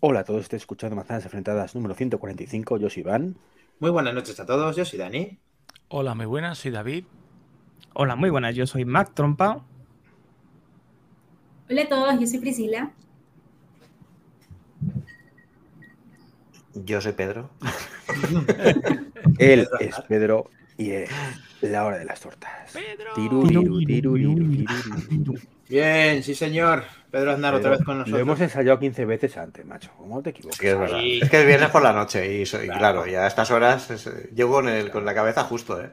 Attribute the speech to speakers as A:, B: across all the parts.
A: Hola a todos, estoy escuchando Manzanas Enfrentadas número 145. Yo soy Iván.
B: Muy buenas noches a todos, yo soy Dani.
C: Hola, muy buenas, soy David.
D: Hola, muy buenas, yo soy Mac Trompa.
E: Hola a todos, yo soy Priscila.
F: Yo soy Pedro.
A: Él es Pedro y es la hora de las tortas.
C: Pedro.
A: Tiru, tiru, tiru, tiru, tiru.
B: Bien, sí señor. Pedro Aznar otra vez con
A: Lo
B: nosotros.
A: hemos ensayado 15 veces antes, macho. ¿Cómo te equivocas?
F: Que es.
B: Sí.
F: Es que es viernes por la noche y, soy,
B: Claro.
F: claro, ya a estas horas es- eh, llego con, el- con la cabeza justo, ¿eh?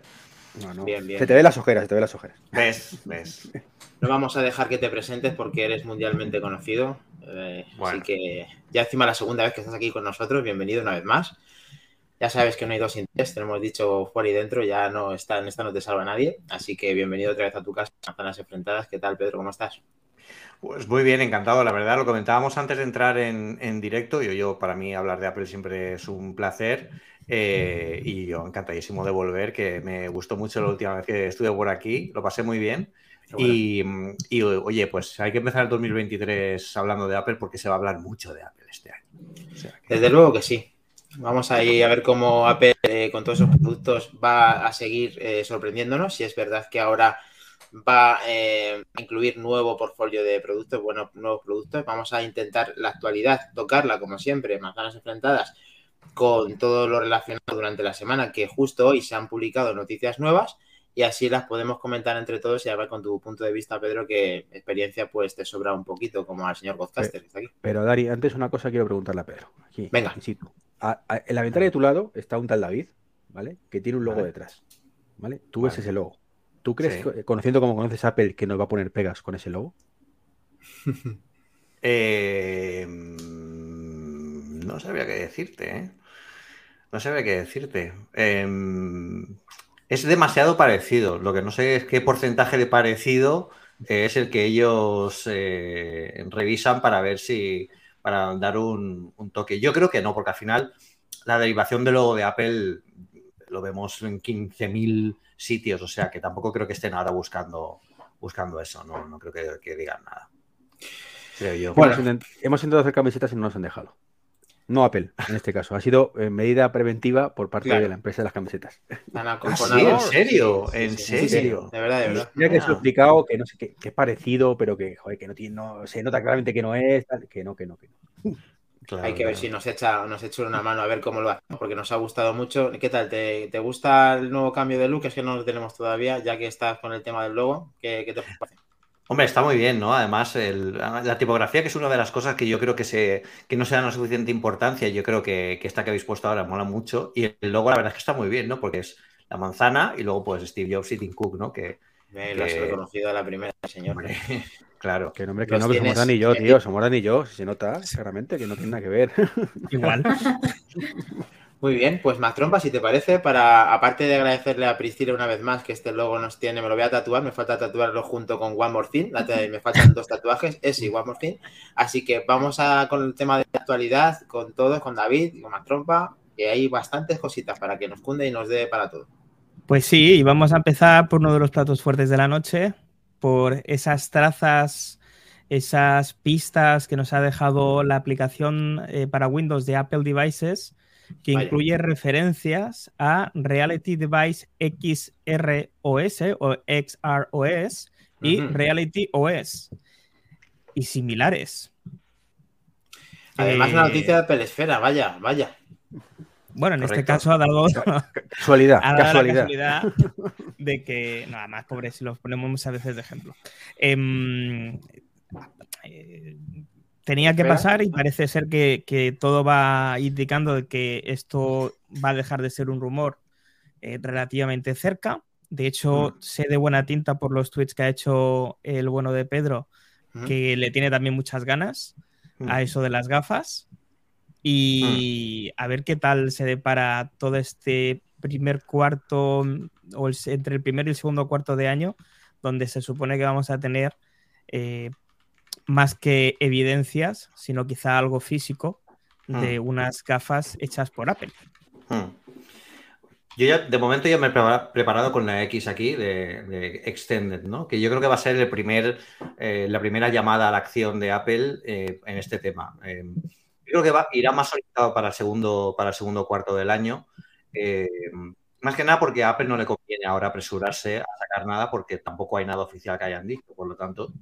A: No, no.
B: Bien, bien.
A: Se te ven las ojeras, se te ven las ojeras.
F: ¿Ves? ¿Ves?
B: No vamos a dejar que te presentes porque eres mundialmente conocido. eh,
F: Bueno.
B: Así que ya encima la segunda vez que estás aquí con nosotros, bienvenido una vez más. Ya sabes que no hay dos sin tres, te lo hemos dicho fuera y dentro, ya no está, en esta no te salva nadie. Así que bienvenido otra vez a tu casa, Manzanas Enfrentadas. ¿Qué tal, Pedro? ¿Cómo estás?
F: Pues muy bien, encantado. La verdad, lo comentábamos antes de entrar en, en directo. Yo, yo, para mí, hablar de Apple siempre es un placer. eh, y yo encantadísimo de volver, que me gustó mucho la última vez que estuve por aquí. Lo pasé muy bien.
B: Bueno.
F: Y, y, oye, pues hay que empezar el 2023 hablando de Apple porque se va a hablar mucho de Apple este año. O sea que-
B: Desde luego que sí. Vamos ahí a ver cómo Apple eh, con todos esos productos va a seguir eh, sorprendiéndonos. Si es verdad que ahora va eh, a incluir nuevo portfolio de productos, bueno, nuevos productos. Vamos a intentar la actualidad, tocarla como siempre, manzanas enfrentadas con todo lo relacionado durante la semana, que justo hoy se han publicado noticias nuevas y así las podemos comentar entre todos y a ver con tu punto de vista, Pedro, que experiencia pues te sobra un poquito, como al señor Godcaster aquí.
A: Pero Dari, antes una cosa quiero preguntarle a Pedro. Aquí,
B: Venga.
A: in situ. A- a- en la ventana de tu lado está un tal David, ¿vale? Que tiene un logo
F: Vale.
A: detrás, ¿vale? Tú ves ese logo. ¿Tú crees,
F: Sí.
A: que- conociendo como conoces Apple, que nos va a poner pegas con ese logo?
F: Eh, mm, no sabría qué decirte, ¿eh? No sabría qué decirte. Em, es demasiado parecido. Lo que no sé es qué porcentaje de parecido eh, es el que ellos eh, revisan para ver si. Para dar un, un toque. Yo creo que no, porque al final la derivación del logo de Apple lo vemos en 15.000 sitios, o sea que tampoco creo que estén ahora buscando, buscando eso. No, no creo que, que digan nada. Creo yo.
B: Bueno.
A: Hemos, intent- hemos intentado hacer camisetas y no nos han dejado. No Apple, en este caso. Ha sido eh, medida preventiva por parte
B: Claro.
A: de la empresa de las camisetas.
F: Ah, sí. ¿En serio? ¿En
B: sí, sí, sí.
F: serio?
B: De verdad, de verdad.
A: Mira que se lo he explicado, que no sé, que, que es parecido, pero que, joder, que no tiene, no, se nota claramente que no es, tal, que no, que no, que no.
F: Claro,
B: Hay que ver si nos echa, nos echa una mano a ver cómo lo hacemos, porque nos ha gustado mucho. ¿Qué tal? ¿Te, te gusta el nuevo cambio de look? Es que no lo tenemos todavía, ya que estás con el tema del logo. ¿Qué, qué te parece?
F: Hombre, está muy bien, ¿no? Además, el- la tipografía, que es una de las cosas que yo creo que, se, que no se dan la suficiente importancia, yo creo que, que esta que habéis puesto ahora mola mucho. Y el logo, la verdad es que está muy bien, ¿no? Porque es la manzana y luego, pues, Steve Jobs y Tim Cook, ¿no? Que,
B: Me lo has
F: Que-
B: reconocido a la primera, señor.
F: hombre, claro.
A: Que nombre, que no, que somos
B: tienes-
A: Dan y yo, tío, somos Dan y yo, se nota claramente que no tiene nada que ver.
D: Igual.
B: Muy bien, pues más trompa, si te parece, para, aparte de agradecerle a Priscila una vez más que este logo nos tiene, me lo voy a tatuar, me falta tatuarlo junto con One More Thing, me faltan dos tatuajes, ese y One More Thing, así que vamos a con el tema de actualidad, con todos, con David y con más trompa, que hay bastantes cositas para que nos cunde y nos dé para todo.
D: Pues sí, y vamos a empezar por uno de los platos fuertes de la noche, por esas trazas, esas pistas que nos ha dejado la aplicación eh, para Windows de Apple Devices, que
B: Vaya.
D: incluye referencias a Reality Device XROS o XROS y
B: Ujú.
D: Reality OS y similares.
B: Además,
D: Eh,
B: una noticia de Pelesfera, vaya, vaya.
D: Bueno, en este caso ha dado,
A: Casualidad,
D: ha dado la
A: casualidad.
D: casualidad de que, nada más, pobre, si los ponemos muchas veces de ejemplo. Em, eh, tenía que
B: Espera.
D: pasar y parece ser que, que todo va indicando que esto va a dejar de ser un rumor eh, relativamente cerca. De hecho,
B: Mm.
D: sé de buena tinta por los tweets que ha hecho el bueno de Pedro
B: Ujú.
D: que le tiene también muchas ganas
F: Mm.
D: a eso de las gafas y a ver qué tal se depara todo este primer cuarto o el- entre el primer y el segundo cuarto de año donde se supone que vamos a tener eh, más que evidencias, sino quizá algo físico de unas gafas hechas por Apple.
F: Hmm. Yo ya, de momento ya me he prepara- preparado con la X aquí de, de Extended, ¿no? Que yo creo que va a ser el primer, eh, la primera llamada a la acción de Apple eh, en este tema. Eh, creo que va, irá más orientado para el segundo, para el segundo cuarto del año. Eh, más que nada porque a Apple no le conviene ahora apresurarse a sacar nada porque tampoco hay nada oficial que hayan dicho. Por lo tanto,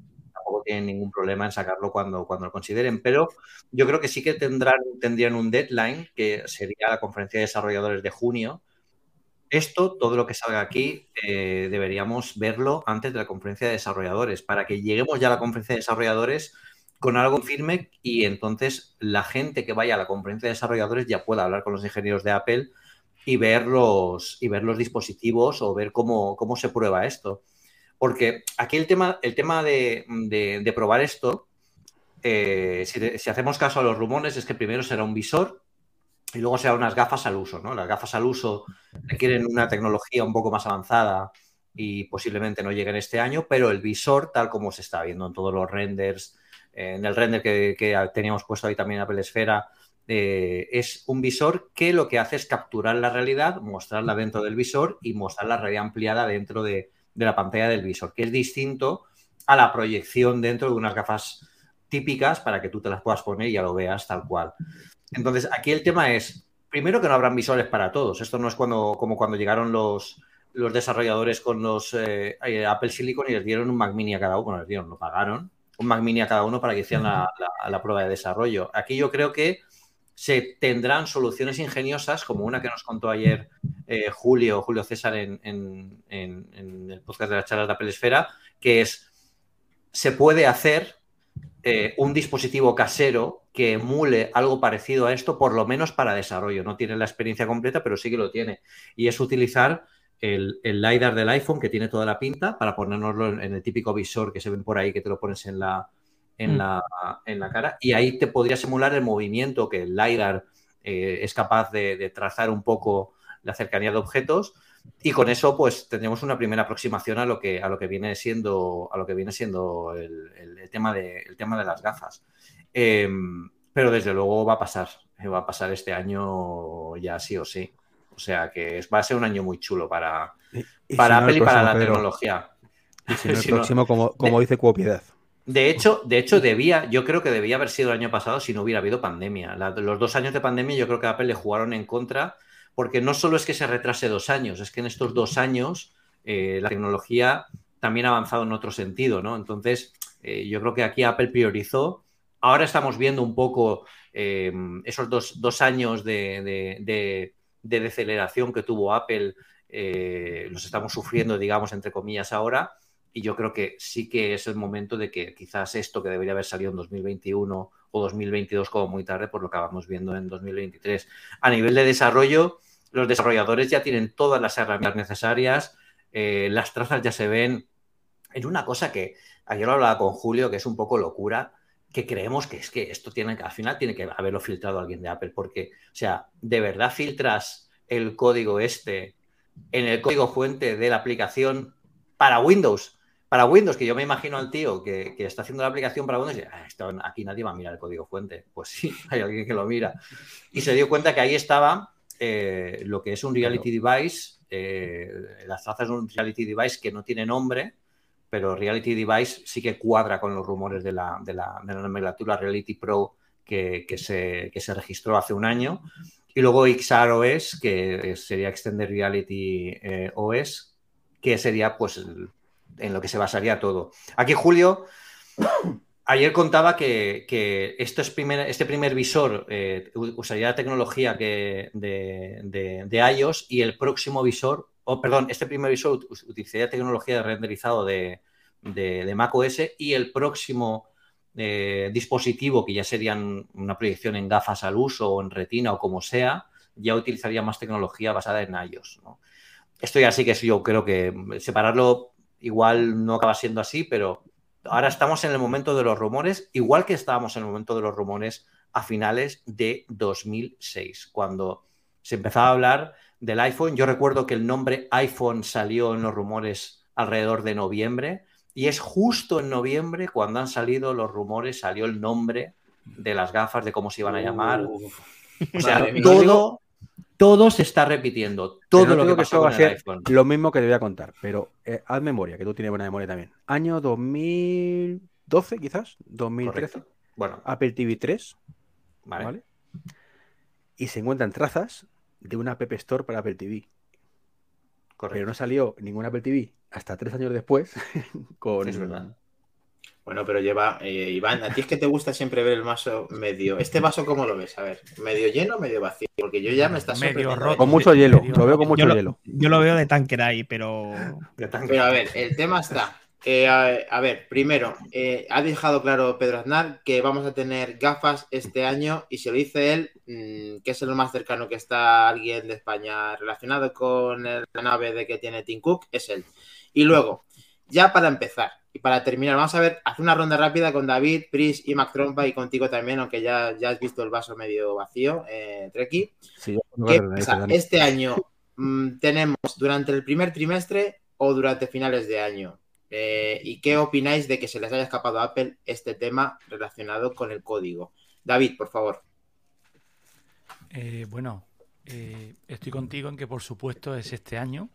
F: tampoco tienen ningún problema en sacarlo cuando, cuando lo consideren. Pero yo creo que sí que tendrán, tendrían un deadline, que sería la conferencia de desarrolladores de junio. Esto, todo lo que salga aquí, eh, deberíamos verlo antes de la conferencia de desarrolladores, para que lleguemos ya a la conferencia de desarrolladores con algo firme y entonces la gente que vaya a la conferencia de desarrolladores ya pueda hablar con los ingenieros de Apple y ver los, y ver los dispositivos o ver cómo, cómo se prueba esto. Porque aquí el tema, el tema de, probar esto, eh, si, hacemos caso a los rumores, es que primero será un visor y luego será unas gafas al uso. ¿no? Las gafas al uso requieren una tecnología un poco más avanzada y posiblemente no lleguen este año, pero el visor, tal como se está viendo en todos los renders, en el render que, teníamos puesto ahí también en Apple Esfera, eh, es un visor que lo que hace es capturar la realidad, mostrarla dentro del visor y mostrar la realidad ampliada dentro de, la pantalla del visor, que es distinto a la proyección dentro de unas gafas típicas para que tú te las puedas poner y ya lo veas tal cual. Entonces, aquí el tema es, primero que no habrán visores para todos. Esto no es cuando, como cuando llegaron los, los desarrolladores con los eh, Apple Silicon y les dieron un Mac Mini a cada uno, les dieron, lo pagaron un Mac Mini a cada uno para que hicieran la, prueba de desarrollo. Aquí yo creo que se tendrán soluciones ingeniosas, como una que nos contó ayer eh, Julio, Julio César en, el podcast de las charlas de Apple Esfera, que es, se puede hacer eh, un dispositivo casero que emule algo parecido a esto, por lo menos para desarrollo. No tiene la experiencia completa, pero sí que lo tiene. Y es utilizar el, LiDAR del iPhone que tiene toda la pinta para ponérnoslo en, el típico visor que se ven por ahí que te lo pones en la, en, mm. la, en la cara y ahí te podría simular el movimiento que el LiDAR eh, es capaz de, trazar un poco la cercanía de objetos y con eso pues tendremos una primera aproximación a lo que, a lo que viene siendo, a lo que viene siendo el, tema, de, el tema de las gafas. Em, pero desde luego va a pasar, va a pasar este año ya sí o sí. O sea que va a ser un año muy chulo para, para Apple y para la tecnología.
A: Y si no el próximo, como, como dice Cuopiedad.
F: De hecho, de hecho, debía, yo creo que debía haber sido el año pasado si no hubiera habido pandemia. los dos años de pandemia yo creo que Apple le jugaron en contra, porque no solo es que se retrase dos años, es que en estos dos años eh, la tecnología también ha avanzado en otro sentido, ¿no? Entonces, eh, yo creo que aquí Apple priorizó. Ahora estamos viendo un poco eh, esos dos, años de de deceleración que tuvo Apple los estamos sufriendo, digamos, entre comillas ahora. Y yo creo que sí que es el momento de que quizás esto que debería haber salido en 2021 o 2022 como muy tarde, por lo que vamos viendo en 2023. A nivel de desarrollo, los desarrolladores ya tienen todas las herramientas necesarias, eh, las trazas ya se ven. En una cosa que ayer lo hablaba con Julio, que es un poco locura, que creemos que es que esto tiene que, al final tiene que haberlo filtrado alguien de Apple, porque, o sea, ¿de verdad filtras el código este en el código fuente de la aplicación para Windows? Para Windows, que yo me imagino al tío que, está haciendo la aplicación para Windows y ah, esto, aquí nadie va a mirar el código fuente. Pues sí, hay alguien que lo mira. Y se dio cuenta que ahí estaba eh, lo que es un reality device, eh, las trazas de un reality device que no tiene nombre, pero Reality Device sí que cuadra con los rumores de la, de la, nomenclatura Reality Pro que, se, se, registró hace un año. Y luego XR que sería Extended Reality eh, OS, que sería pues en lo que se basaría todo. Aquí Julio ayer contaba que, es este primer visor eh, usaría la tecnología de, de, iOS y el próximo visor o perdón, este primer visor utilizaría tecnología de renderizado de, de, Mac OS y el próximo eh, dispositivo, que ya serían una proyección en gafas al uso o en retina o como sea, ya utilizaría más tecnología basada en iOS. Esto ya sí que yo creo que separarlo igual no acaba siendo así, pero ahora estamos en el momento de los rumores, igual que estábamos en el momento de los rumores a finales de 2006, cuando se empezaba a hablar del iPhone. Yo recuerdo que el nombre iPhone salió en los rumores alrededor de noviembre y es justo en noviembre cuando han salido los rumores, salió el nombre de las gafas, de cómo se iban a llamar. o sea, todo, todo se está repitiendo. Todo lo que pasó va a ser
A: lo mismo que te voy a contar, pero eh, haz memoria, que tú tienes buena memoria también. Año 2012, quizás, 2013. Bueno. Apple TV 3
F: Vale.
A: ¿vale? Y se encuentran trazas de una App Store para Apple TV. Pero
F: Correcto.
A: no salió ninguna Apple TV hasta tres años después con,
F: Es verdad.
B: Bueno, pero lleva, eh, Iván, a ti es que te gusta siempre ver el vaso medio. ¿Este vaso cómo lo ves? A ver, ¿medio lleno o medio vacío? Porque yo ya me está
C: Medio roto.
A: con mucho hielo.
C: Medio-
A: Lo veo con mucho
D: yo, lo,
A: hielo.
D: yo lo veo de Tanqueray, pero
F: Ya tan-
B: Pero a ver, el tema está. eh, a, a ver, primero, eh, ha dejado claro Pedro Aznar que vamos a tener gafas este año y si lo dice él, mm, que es lo más cercano que está alguien de España relacionado con el- la nave de que tiene Tim Cook, es él. Y luego, ya para empezar y para terminar, vamos a ver, hacer una ronda rápida con David, Pris y Mac Trompa y contigo también, aunque ya, ya has visto el vaso medio vacío, eh, Treki. Este año mm, tenemos durante el primer trimestre o durante finales de año. Eh, ¿Y qué opináis de que se les haya escapado a Apple este tema relacionado con el código? David, por favor.
C: Eh, bueno, eh, estoy contigo en que por supuesto es este año.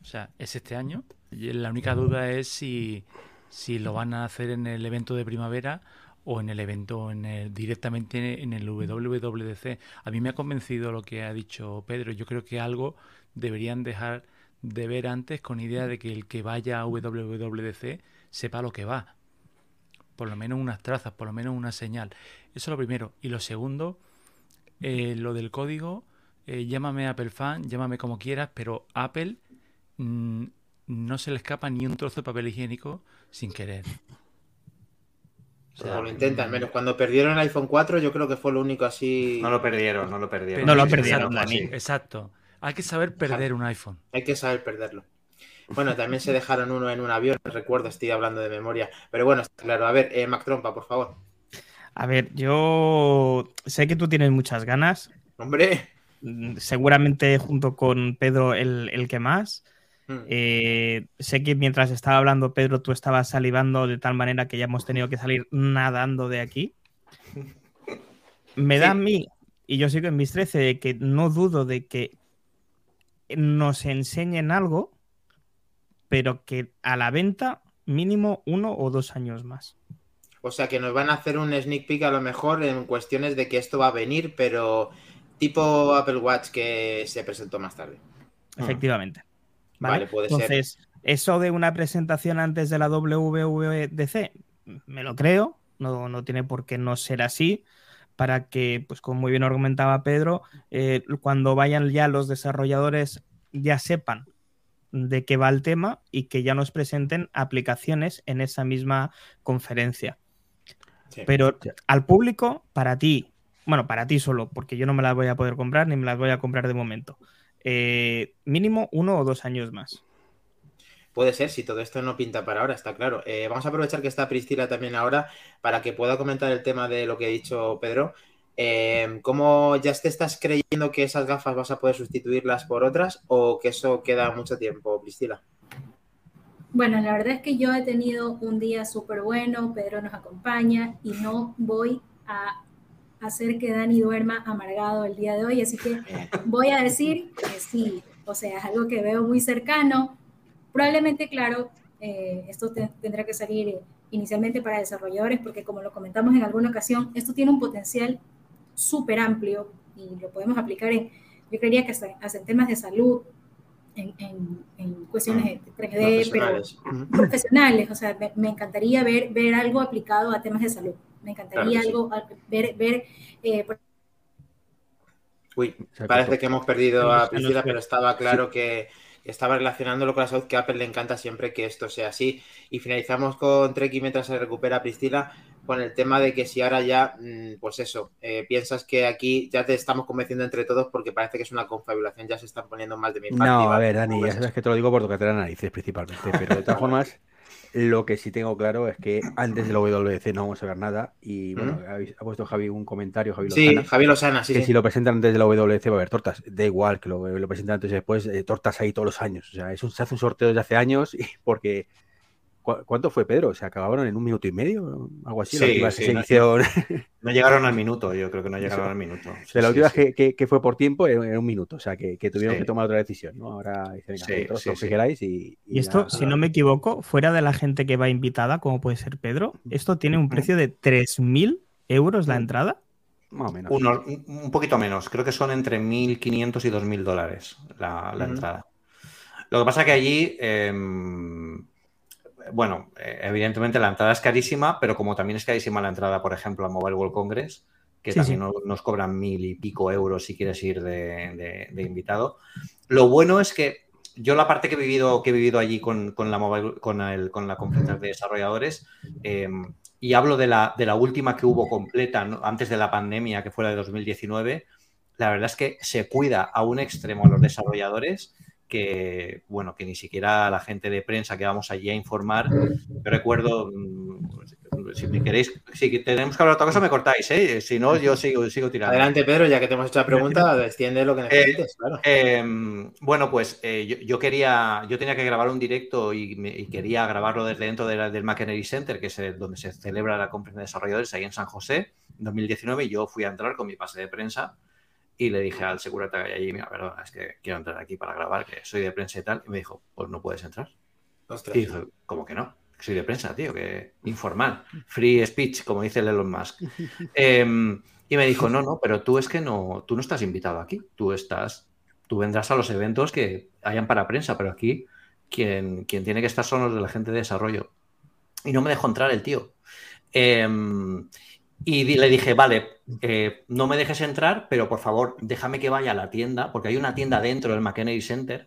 C: O sea, es este año. Y la única duda es si, si lo van a hacer en el evento de primavera o en el evento en el, directamente en el WWDC. A mí me ha convencido lo que ha dicho Pedro. Yo creo que algo deberían dejar de ver antes con idea de que el que vaya a WWDC sepa lo que va. Por lo menos unas trazas, por lo menos una señal. Eso es lo primero. Y lo segundo, eh, lo del código, eh, llámame Apple fan, llámame como quieras, pero Apple mm, no se le escapa ni un trozo de papel higiénico sin querer. O sea,
B: O lo intentan, menos cuando perdieron el iPhone 4, yo creo que fue lo único así.
F: No lo perdieron, no lo perdieron.
D: No lo perdieron,
F: sí.
C: Exacto. Hay que saber perder un iPhone.
B: Hay que saber perderlo. Bueno, también se dejaron uno en un avión, recuerdo, estoy hablando de memoria. Pero bueno, está claro. A ver, eh, Mac Trompa, por favor.
D: a ver, yo sé que tú tienes muchas ganas,
B: Hombre.
D: mm, seguramente junto con Pedro el, el que más.
B: Mm.
D: Eh, sé que mientras estaba hablando Pedro tú estabas salivando de tal manera que ya hemos tenido que salir nadando de aquí. Me da a mí, y yo sigo en mis 13, de que no dudo de que nos enseñen algo, pero que a la venta mínimo uno o dos años más.
B: O sea que nos van a hacer un sneak peek a lo mejor en cuestiones de que esto va a venir, pero tipo Apple Watch que se presentó más tarde.
D: Efectivamente.
B: Vale, puede ser.
D: Entonces, eso de una presentación antes de la WWDC, me lo creo, no, no tiene por qué no ser así, para que, pues como muy bien argumentaba Pedro, eh, cuando vayan ya los desarrolladores ya sepan de qué va el tema y que ya nos presenten aplicaciones en esa misma conferencia.
B: Sí.
D: Pero
A: Sí.
D: al público, para ti, bueno, para ti solo, porque yo no me las voy a poder comprar ni me las voy a comprar de momento. Eh, mínimo uno o dos años más.
B: Puede ser, si todo esto no pinta para ahora, está claro. Eh, vamos a aprovechar que está Priscila también ahora para que pueda comentar el tema de lo que ha dicho Pedro. Eh, ¿Cómo ya te estás creyendo que esas gafas vas a poder sustituirlas por otras o que eso queda mucho tiempo, Priscila?
E: Bueno, la verdad es que yo he tenido un día súper bueno, Pedro nos acompaña y no voy a hacer que Dani duerma amargado el día de hoy, así que voy a decir que sí, o sea, es algo que veo muy cercano. Probablemente, claro, eh, esto te- tendrá que salir inicialmente para desarrolladores, porque como lo comentamos en alguna ocasión, esto tiene un potencial súper amplio y lo podemos aplicar en, yo creería que hasta, hasta en temas de salud, en, en- en cuestiones de 3D, pero
B: Profesionales. Ujú.
E: profesionales, o sea, me, me encantaría ver, ver algo aplicado a temas de salud. Me encantaría
B: Claro que sí.
E: algo, ver, ver eh, por
B: Uy, parece que hemos perdido a Priscila, pero estaba claro que estaba relacionándolo con la salud, que a Apple le encanta siempre que esto sea así. Y finalizamos con Treki mientras se recupera Priscila, con el tema de que si ahora ya, mm, pues eso, eh, piensas que aquí ya te estamos convenciendo entre todos porque parece que es una confabulación, ya se están poniendo más de mi parte.
A: No, a ver, Dani,
B: ¿Cómo
A: ya
B: ves
A: sabes que te lo digo por tocarte las narices principalmente, pero de todas formas, lo que sí tengo claro es que antes del WWDC no vamos a ver nada y bueno, ha, ha puesto Javi un comentario, Javi
B: Sí,
A: Lozana,
B: Javier Lozana, sí,
A: que
B: sí.
A: si lo presentan antes de la WWDC va a haber tortas, da igual que lo, lo presentan antes y después, eh, tortas ahí todos los años, o sea, es un- se hace un sorteo desde hace años y porque... ¿cu- ¿Cuánto fue, Pedro? ¿Se acabaron en un minuto y medio? Algo así. la
F: Sí,
A: última
F: sí, no- llegaron al minuto, yo creo que no llegaron
A: Eso.
F: al minuto. Sí,
A: de la última
F: sí.
A: que, que- que fue por tiempo era un minuto, o sea, que, que tuvieron
F: Sí.
A: que tomar otra decisión, ¿no? Ahora dicen, venga,
F: Sí,
A: vosotros
F: sí,
A: lo que queráis y...
D: Y esto, si no me equivoco, fuera de la gente que va invitada, como puede ser Pedro, esto tiene un precio de 3.000 euros la entrada.
A: Más o menos.
F: Un, poquito menos, creo que son entre 1.500 y 2.000 dólares la, la entrada. Lo que pasa que allí, em, bueno, eh, evidentemente la entrada es carísima, pero como también es carísima la entrada, por ejemplo, a Mobile World Congress, que
D: Sí,
F: también
D: sí.
F: nos cobran mil y pico euros si quieres ir de, de- de invitado. Lo bueno es que yo la parte que he vivido, que he vivido allí con, con la mobile, con, el- con la conferencia de desarrolladores, em, y hablo de la, de la última que hubo completa ¿no? antes de la pandemia, que fue la de 2019, la verdad es que se cuida a un extremo a los desarrolladores que, bueno, que ni siquiera la gente de prensa que vamos allí a informar. Yo recuerdo, mm, si me queréis, si tenemos que hablar de otra cosa, me cortáis, ¿eh? Si no, yo sigo, sigo tirando.
B: Adelante, Pedro, ya que te hemos hecho la pregunta, extiende lo que necesites, claro.
F: Eh, bueno, pues eh, yo, yo quería, yo tenía que grabar un directo y, me- y quería grabarlo desde dentro de la- del McEnery Center, que es el- donde se celebra la conferencia de desarrolladores ahí en San José, en 2019, y yo fui a entrar con mi pase de prensa y le dije al segurata que hay allí, mira, perdona, es que quiero entrar aquí para grabar, que soy de prensa y tal, y me dijo, pues no puedes entrar.
B: Ostras.
F: Y dije, ¿cómo que no? Soy de prensa, tío, que informal. Free speech, como dice el Elon Musk. Em, y me dijo, no, no, pero tú es que no, tú no estás invitado aquí. Tú estás, tú vendrás a los eventos que hayan para prensa, pero aquí quien, quien tiene que estar son los de la gente de desarrollo. Y no me dejó entrar el tío. Em, y le dije, vale, eh, no me dejes entrar, pero por favor, déjame que vaya a la tienda, porque hay una tienda dentro del McKennedy Center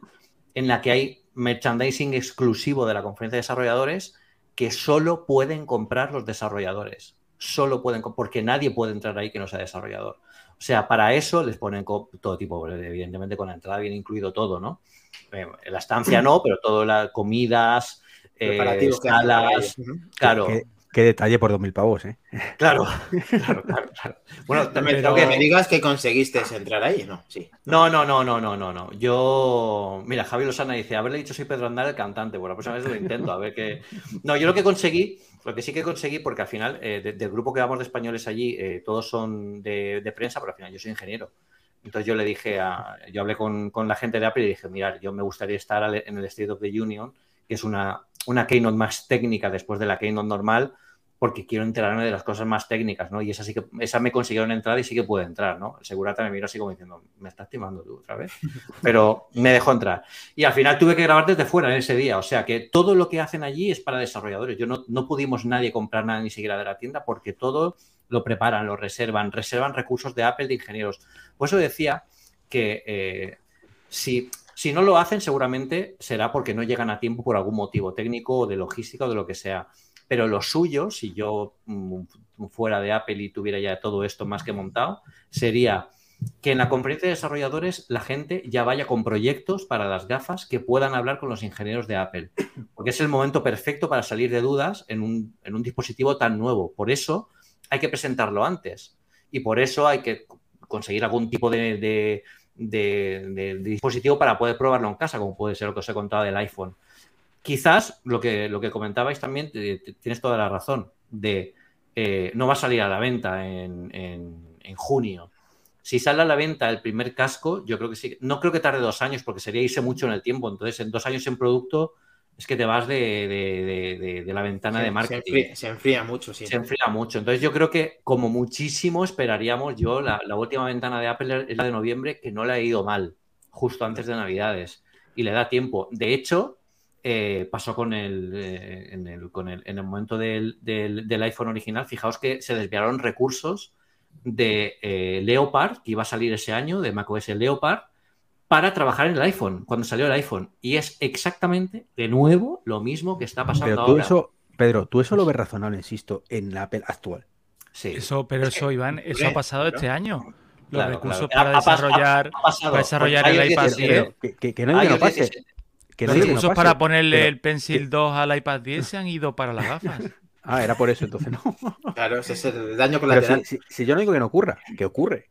F: en la que hay merchandising exclusivo de la conferencia de desarrolladores que solo pueden comprar los desarrolladores. Solo pueden, porque nadie puede entrar ahí que no sea desarrollador. O sea, para eso les ponen todo tipo, evidentemente con la entrada viene incluido todo, ¿no? Eh, la estancia no, pero todo las comidas, eh, salas, claro,
A: qué detalle por 2.000 pavos, ¿eh?
F: claro, claro, claro, claro. Bueno, también
B: Pero
F: tengo
B: que
F: que
B: me digas que conseguiste entrar ahí, ¿no? Sí.
F: No, no, no, no, no, no, no. Yo, mira, Javi Lozana dice, haberle dicho soy Pedro Andar el cantante, bueno, la próxima vez lo intento, a ver qué. No, yo lo que conseguí, lo que sí que conseguí, porque al final, eh, de- del grupo que vamos de españoles allí, eh, todos son de, de prensa, pero al final yo soy ingeniero. Entonces yo le dije a, yo hablé con, con la gente de Apple y dije, mira, yo me gustaría estar en el State of the Union, que es una, una keynote más técnica después de la keynote normal, porque quiero enterarme de las cosas más técnicas, ¿no? Y esa sí que, esa me consiguieron entrar y sí que pude entrar, ¿no? El segurata me miró así como diciendo, me estás timando tú otra vez. Pero me dejó entrar. Y al final tuve que grabar desde fuera en ese día. O sea que todo lo que hacen allí es para desarrolladores. Yo no, no pudimos nadie comprar nada ni siquiera de la tienda porque todo lo preparan, lo reservan, reservan recursos de Apple de ingenieros. Por eso decía que eh, si, si no lo hacen, seguramente será porque no llegan a tiempo por algún motivo técnico o de logística o de lo que sea. Pero lo suyo, si yo mm, fuera de Apple y tuviera ya todo esto más que montado, sería que en la conferencia de desarrolladores la gente ya vaya con proyectos para las gafas que puedan hablar con los ingenieros de Apple. Porque es el momento perfecto para salir de dudas en un, en un dispositivo tan nuevo. Por eso hay que presentarlo antes. Y por eso hay que conseguir algún tipo de, de- de- dispositivo para poder probarlo en casa, como puede ser lo que os he contado del iPhone. Quizás lo que, lo que comentabais también, tienes toda la razón, de eh, no va a salir a la venta en, en- en junio. Si sale a la venta el primer casco, yo creo que sí. No creo que tarde dos años, porque sería irse mucho en el tiempo. Entonces, en dos años en producto, es que te vas de, de- de- la ventana
B: Se-
F: de
B: se,
F: marketing
B: enfría, se enfría mucho, sí.
F: se enfría mucho. Entonces yo creo que como muchísimo esperaríamos yo, la, la última ventana de Apple es la de noviembre, que no le ha ido mal, justo antes de Navidades. Y le da tiempo. De hecho, eh, pasó con el, eh, en, el, con el, en el momento del, del- del iPhone original, fijaos que se desviaron recursos de eh, Leopard, que iba a salir ese año, de macOS Leopard, para trabajar en el iPhone, cuando salió el iPhone. Y es exactamente, de nuevo, lo mismo que está pasando
A: Pero tú
F: ahora.
A: eso, Pedro, tú eso lo ves razonable, insisto, en la Apple actual.
F: Sí.
C: Eso, pero
F: Es que-
C: eso, Iván, eso ha pasado este año. Los
F: Claro,
C: recursos
F: claro.
C: para
F: Ha-
C: desarrollar,
F: ha pasado.
C: para desarrollar
F: Porque
C: el iPad
F: 17,
C: 10.
A: Que, que- que no que no pase.
F: 17.
A: Que no
C: Los
A: no
C: recursos
A: pase,
C: para ponerle
A: pero-
C: el Pencil 2 al iPad 10 se han ido para las gafas.
A: Ah, era por eso entonces, ¿no?
B: Claro, ese es el daño colateral.
A: si, si- si yo no digo que no ocurra, que ocurre.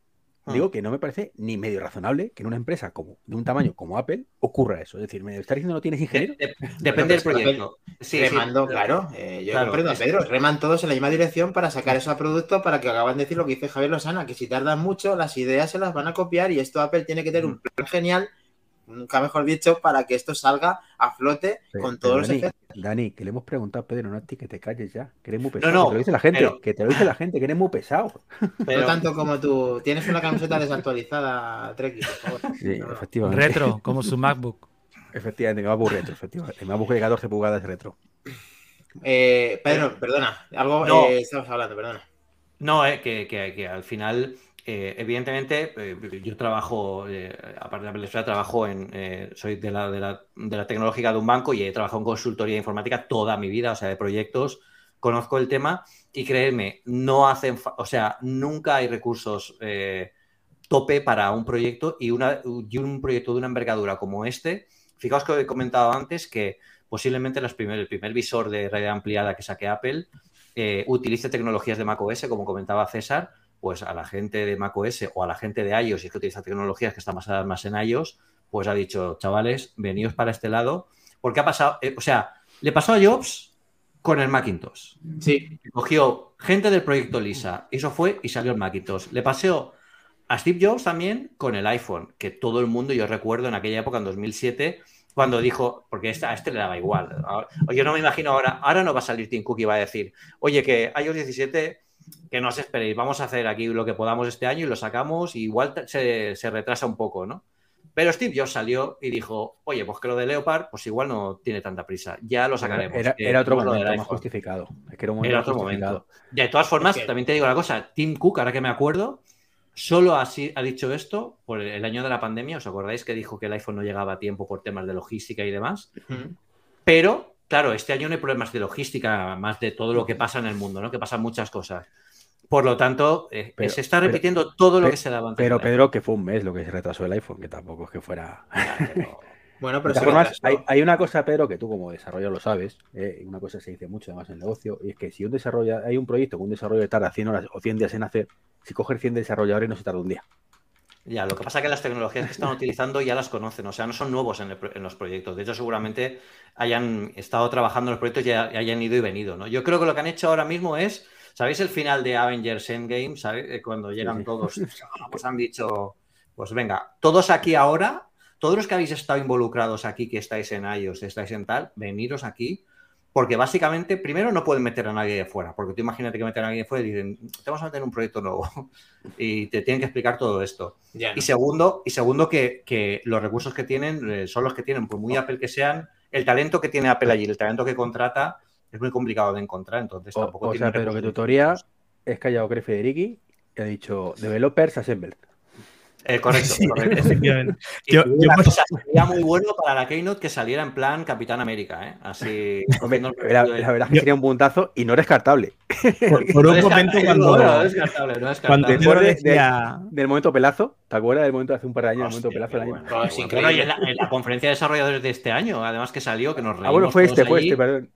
A: Digo que no me parece ni medio razonable que en una empresa como de un tamaño como Apple ocurra eso. Es decir, me está diciendo no tienes ingeniero.
F: De- de- depende del proyecto. Sí, sí.
B: remando, claro. eh, yo
F: Claro,
B: comprendo a
F: es-
B: Pedro. Reman todos en la misma dirección para sacar esos productos para que acaban de decir lo que dice Javier Lozana, que si tardan mucho, las ideas se las van a copiar y esto Apple tiene que tener un plan genial nunca mejor dicho, para que esto salga a flote
A: Pero-
B: con todos los
A: Dani,
B: efectos.
A: Dani, que le hemos preguntado a Pedro, no a ti, que te calles ya, que eres muy pesado.
F: no,
A: que te lo dice la gente,
F: pero-
A: que te lo dice la gente, que eres muy pesado.
F: Pero-
B: No tanto como tú. Tienes una camiseta desactualizada, Treki, por favor.
A: Sí,
B: No,
A: efectivamente.
C: Retro, como su MacBook.
A: Efectivamente, me va a aburrir retro, efectivamente. Me va a de 14 pulgadas retro.
B: Eh, Pedro, perdona. Algo
F: No.
B: eh, estabas hablando, perdona.
F: No, eh, que, que- que al final, eh, evidentemente, eh, yo trabajo, eh, aparte de la Pelesfera, trabajo en, soy de la, de, la, de tecnológica de un banco y he trabajado en consultoría informática toda mi vida, o sea, de proyectos, conozco el tema y créeme, no hacen, o sea, nunca hay recursos tope para un proyecto y, un proyecto de una envergadura como este. Fijaos que he comentado antes que posiblemente el primer visor de realidad ampliada que saque Apple utilice tecnologías de macOS, como comentaba César, pues a la gente de macOS o a la gente de iOS, y es que utiliza tecnologías que están basadas más en iOS, pues ha dicho, chavales, veníos para este lado, porque ha pasado, eh, o sea, le pasó a Jobs con el Macintosh.
B: Sí,
F: Cogió gente del proyecto Lisa, eso fue y salió el Macintosh. Le pasó a Steve Jobs también con el iPhone, que todo el mundo, yo recuerdo en aquella época, en 2007, cuando dijo, porque a este le daba igual. Yo no me imagino ahora, ahora no va a salir Tim Cook y va a decir, oye, que iOS 17, que no os esperéis, vamos a hacer aquí lo que podamos este año y lo sacamos, y igual se, se retrasa un poco, ¿no? Pero Steve Jobs salió y dijo, oye, pues que lo de Leopard, pues igual no tiene tanta prisa, ya lo sacaremos.
A: Era, era otro momento más
F: iPhone".
A: justificado. Es que era un momento
F: Era
A: más
F: otro
A: justificado.
F: momento. De todas formas,
B: Es que-
F: también te digo una cosa, Tim Cook, ahora que me acuerdo, solo así ha dicho esto por el año de la pandemia. ¿Os acordáis que dijo que el iPhone no llegaba a tiempo por temas de logística y demás? Pero, claro, este año no hay problemas de logística, más de todo lo que pasa en el mundo, ¿no? Que pasan muchas cosas. Por lo tanto, eh,
A: Pero-
F: se está
A: pero-
F: repitiendo todo lo que se daba antes
A: Pero. Pedro, que fue un mes lo que se retrasó el iPhone, que tampoco es que fuera.
B: Bueno,
A: De
B: pero se
A: formas,
B: retrasó.
A: hay, hay una cosa, Pedro, que tú como desarrollador lo sabes, eh, una cosa que se dice mucho además en el negocio, y es que si un desarrollador, hay un proyecto con un desarrollador tarda 100 horas o 100 días en hacer, si coger 100 desarrolladores no se tarda un día.
F: Ya, lo que pasa es que las tecnologías que están utilizando ya las conocen, o sea, no son nuevos en, el en los proyectos. De hecho, seguramente hayan estado trabajando en los proyectos y ya- y hayan ido y venido, ¿no? Yo creo que lo que han hecho ahora mismo es, ¿sabéis el final de Avengers Endgame? ¿Sabéis? Eh, Cuando llegan todos, pues han dicho, pues venga, todos aquí ahora, todos los que habéis estado involucrados aquí, que estáis en iOS, estáis en tal, veniros aquí, porque básicamente, primero no pueden meter a nadie de fuera, porque tú imagínate que meten a alguien de fuera y dicen, te vamos a meter en un proyecto nuevo y te tienen que explicar todo esto.
B: Ya,
F: Y
B: no.
F: segundo, y segundo que, que los recursos que tienen eh, son los que tienen, por muy Apple que sean, el talento que tiene Apple allí, el talento que contrata, es muy complicado de encontrar, entonces
A: O,
F: tampoco
A: o
F: tienen
A: sea, Pedro, que tu teoría es callado que Federici y ha dicho developers assembled.
F: Eh, correcto,
D: Sí,
F: correcto.
D: efectivamente.
F: Y
D: Yo-
F: te digo
D: yo
F: una
D: pues-
F: cosa, sería muy bueno para la Keynote que saliera en plan Capitán América, ¿eh? Así.
A: La, la verdad es que sería un puntazo y no descartable.
D: Por, por
F: No
D: un momento cuando,
F: no, descartable,
D: cuando
A: de-. Del momento pelazo, ¿te acuerdas del momento de hace un par de años, momento
F: Hostia,
A: pelazo del año?
B: es increíble.
F: Y en la, en la conferencia de desarrolladores de este año, además que salió, que nos reímos
A: Ah, bueno, fue este,
F: todos
A: fue
F: allí.
A: este, perdón.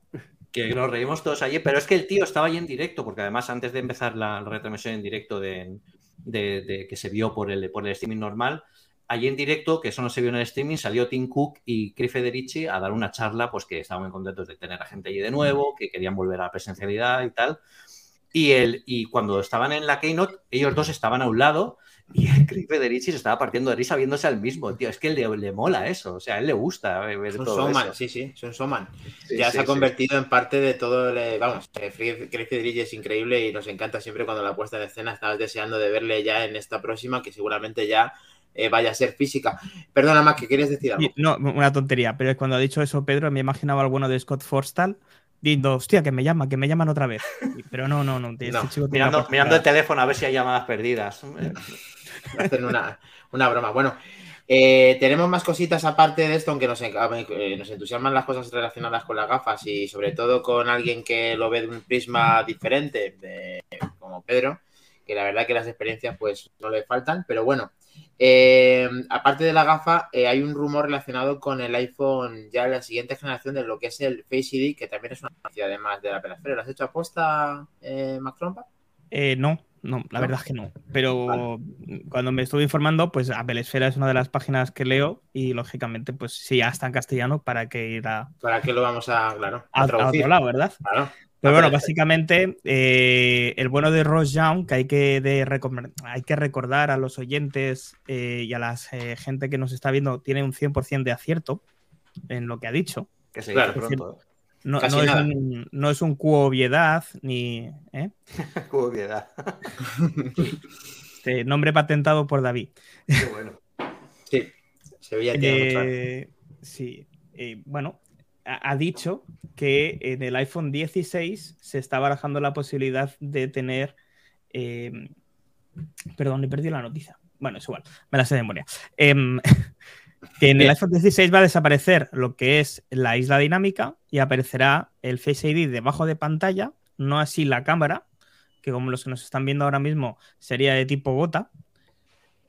F: que nos reímos todos allí, pero es que el tío estaba allí en directo, porque además antes de empezar la retransmisión en directo de, de- de- que se vio por el, por el streaming normal, allí en directo, que eso no se vio en el streaming, salió Tim Cook y Chris Federici a dar una charla, pues que estaban muy contentos de tener a gente allí de nuevo, que querían volver a la presencialidad y tal. Y, el, y cuando estaban en la Keynote, ellos dos estaban a un lado y el Chris Federici se estaba partiendo de risa viéndose al mismo, tío. Es que le, le mola eso, o sea, a él le gusta ver
B: Es un
F: todo
B: showman,
F: eso.
B: sí, sí, es un showman.
F: Sí,
B: ya
F: sí,
B: se ha
F: sí.
B: convertido en parte de todo el. Vamos, eh, Craig Federici es increíble y nos encanta siempre cuando la puesta en escena. Estabas deseando de verle ya en esta próxima, que seguramente ya eh, vaya a ser física. Perdona, más que querías decir algo.
D: No, una tontería, pero cuando ha dicho eso Pedro, me imaginaba al bueno de Scott Forstall diciendo, hostia, que me llaman, que me llaman otra vez. Pero no, no, no. este
B: No,
D: chico tiene
F: Mirando, el teléfono a ver si hay llamadas perdidas.
B: Hacen una, una broma. Bueno, eh, tenemos más cositas aparte de esto, aunque nos, eh, nos entusiasman las cosas relacionadas con las gafas y sobre todo con alguien que lo ve de un prisma diferente, de- como Pedro, que la verdad que las experiencias pues no le faltan, pero bueno. Eh, aparte de la gafa, eh, hay un rumor relacionado con el iPhone ya la siguiente generación de lo que es el Face ID, que también es una noticia además de la pelafera. ¿Lo has hecho aposta, eh, Mac Trompa?
D: Eh, no, no, la verdad es que no. Pero cuando me estuve informando, pues Apple Esfera es una de las páginas que leo y lógicamente, pues si ya está en castellano, ¿para qué ir a,
B: ¿Para qué lo vamos a, claro,
D: a- a
B: traducir?
D: otro lado, verdad?
B: Claro.
D: Pero bueno, básicamente, eh, el bueno de Ross Young, que hay que, de hay que recordar a los oyentes eh, y a la gente que nos está viendo, tiene un 100% de acierto en lo que ha dicho.
F: Que se
B: Claro.
F: dice pronto.
D: No, es, un, no es un cuo obviedad ni. ¿eh?
F: ¿eh?
D: Este nombre patentado por David.
F: Qué bueno.
B: Sí, tiene mucho.
D: Eh, sí, eh, bueno, ha, dicho que en el iPhone 16 se está barajando la posibilidad de tener. eh, perdón, he perdido la noticia. Bueno, es igual, me la sé de memoria. Em, que en el iPhone 16 va a desaparecer lo que es la isla dinámica y aparecerá el Face ID debajo de pantalla, no así la cámara, que como los que nos están viendo ahora mismo sería de tipo gota,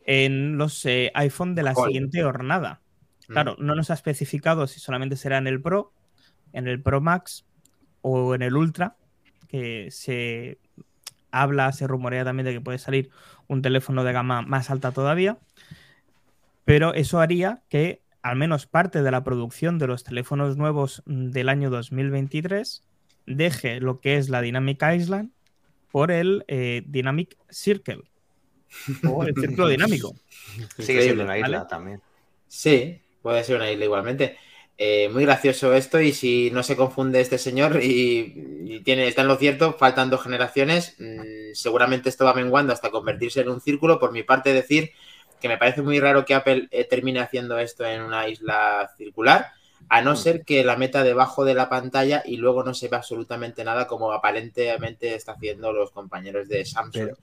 D: en los eh, iPhone de la siguiente hornada. Claro, no nos ha especificado si solamente será en el Pro, en el Pro Max o en el Ultra, que se habla, se rumorea también de que puede salir un teléfono de gama más alta todavía, pero eso haría que al menos parte de la producción de los teléfonos nuevos mm, del año 2023 deje lo que es la Dynamic Island por el eh, Dynamic Circle o el círculo dinámico.
F: Sigue siendo una isla
D: ¿vale?
F: también.
B: Sí, puede ser una isla igualmente. Eh, muy gracioso esto y si no se confunde este señor y, y tiene, está en lo cierto, faltan dos generaciones, mm, seguramente esto va menguando hasta convertirse en un círculo. Por mi parte decir que me parece muy raro que Apple eh, termine haciendo esto en una isla circular, a no
F: Mm.
B: ser que la meta debajo de la pantalla y luego no se ve absolutamente nada como aparentemente está haciendo los compañeros de Samsung.
A: Pero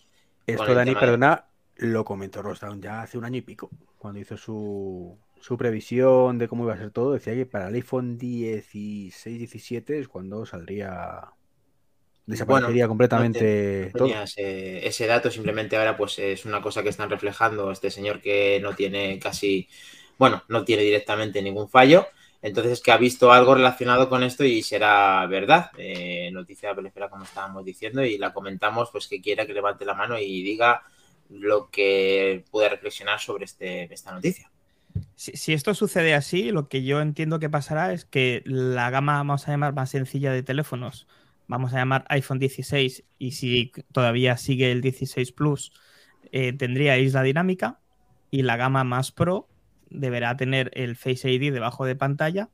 A: esto, Dani,
B: de-
A: perdona, lo comentó Rosdown ya hace un año y pico, cuando hizo su, su previsión de cómo iba a ser todo. Decía que para el iPhone 16, 17 es cuando saldría. Desaparecería completamente
B: No
A: todo.
B: tenía ese, ese dato, simplemente ahora pues es una cosa que están reflejando este señor que no tiene casi, bueno, no tiene directamente ningún fallo. Entonces es que ha visto algo relacionado con esto y será verdad. Eh, noticia de Apple Espera, como estábamos diciendo, y la comentamos, pues que quiera que levante la mano y diga lo que puede reflexionar sobre este, esta noticia.
D: Si, esto sucede así, lo que yo entiendo que pasará es que la gama, vamos a llamar, más sencilla de teléfonos, vamos a llamar iPhone 16, y si todavía sigue el 16 Plus, eh, tendría isla dinámica, y la gama más Pro deberá tener el Face ID debajo de pantalla,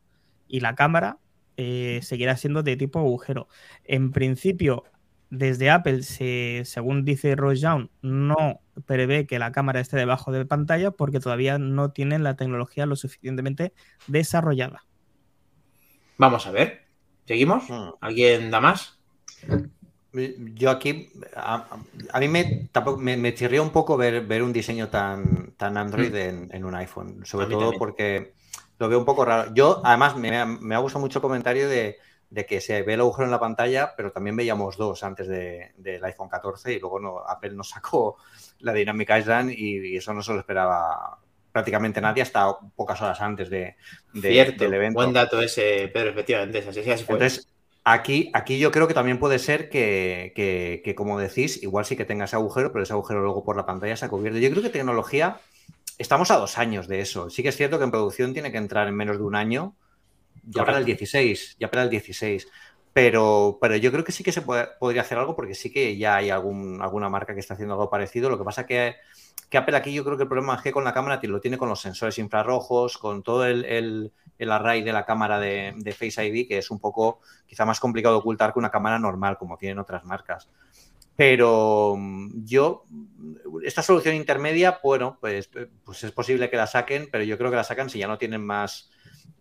D: y la cámara eh, seguirá siendo de tipo agujero. En principio, desde Apple, se, según dice Ross Young, no prevé que la cámara esté debajo de pantalla porque todavía no tienen la tecnología lo suficientemente desarrollada.
B: Vamos a ver. ¿Seguimos?
F: Mm.
B: ¿Alguien da más?
F: Yo aquí, a, a mí me, tampoco, me, me chirrió un poco ver, ver un diseño tan, tan Android en, en un iPhone, sobre todo
B: también.
F: porque lo veo un poco raro. Yo, además, me, me ha gustado mucho el comentario de, de que se ve el agujero en la pantalla, pero también veíamos dos antes de- del iPhone 14 y luego no, Apple nos sacó la Dynamic Island y, y eso no se lo esperaba prácticamente nadie hasta pocas horas antes de, de-
B: Cierto,
F: del evento.
B: buen dato ese, Pedro, efectivamente, es así, así fue.
F: Entonces, aquí, aquí yo creo que también puede ser que, que- que, como decís, igual sí que tenga ese agujero, pero ese agujero luego por la pantalla se ha cubierto. Yo creo que tecnología, estamos a dos años de eso. Sí que es cierto que en producción tiene que entrar en menos de un año, ya para el
B: Correcto.
F: 16, ya para el 16. Pero, pero yo creo que sí que se puede- podría hacer algo porque sí que ya hay algún, alguna marca que está haciendo algo parecido. Lo que pasa que, que Apple aquí yo creo que el problema es que con la cámara lo tiene con los sensores infrarrojos, con todo el, el, el array de la cámara de, de Face ID, que es un poco quizá más complicado de ocultar que una cámara normal, como tienen otras marcas. Pero yo, esta solución intermedia, bueno, pues, pues es posible que la saquen, pero yo creo que la sacan si ya no tienen más.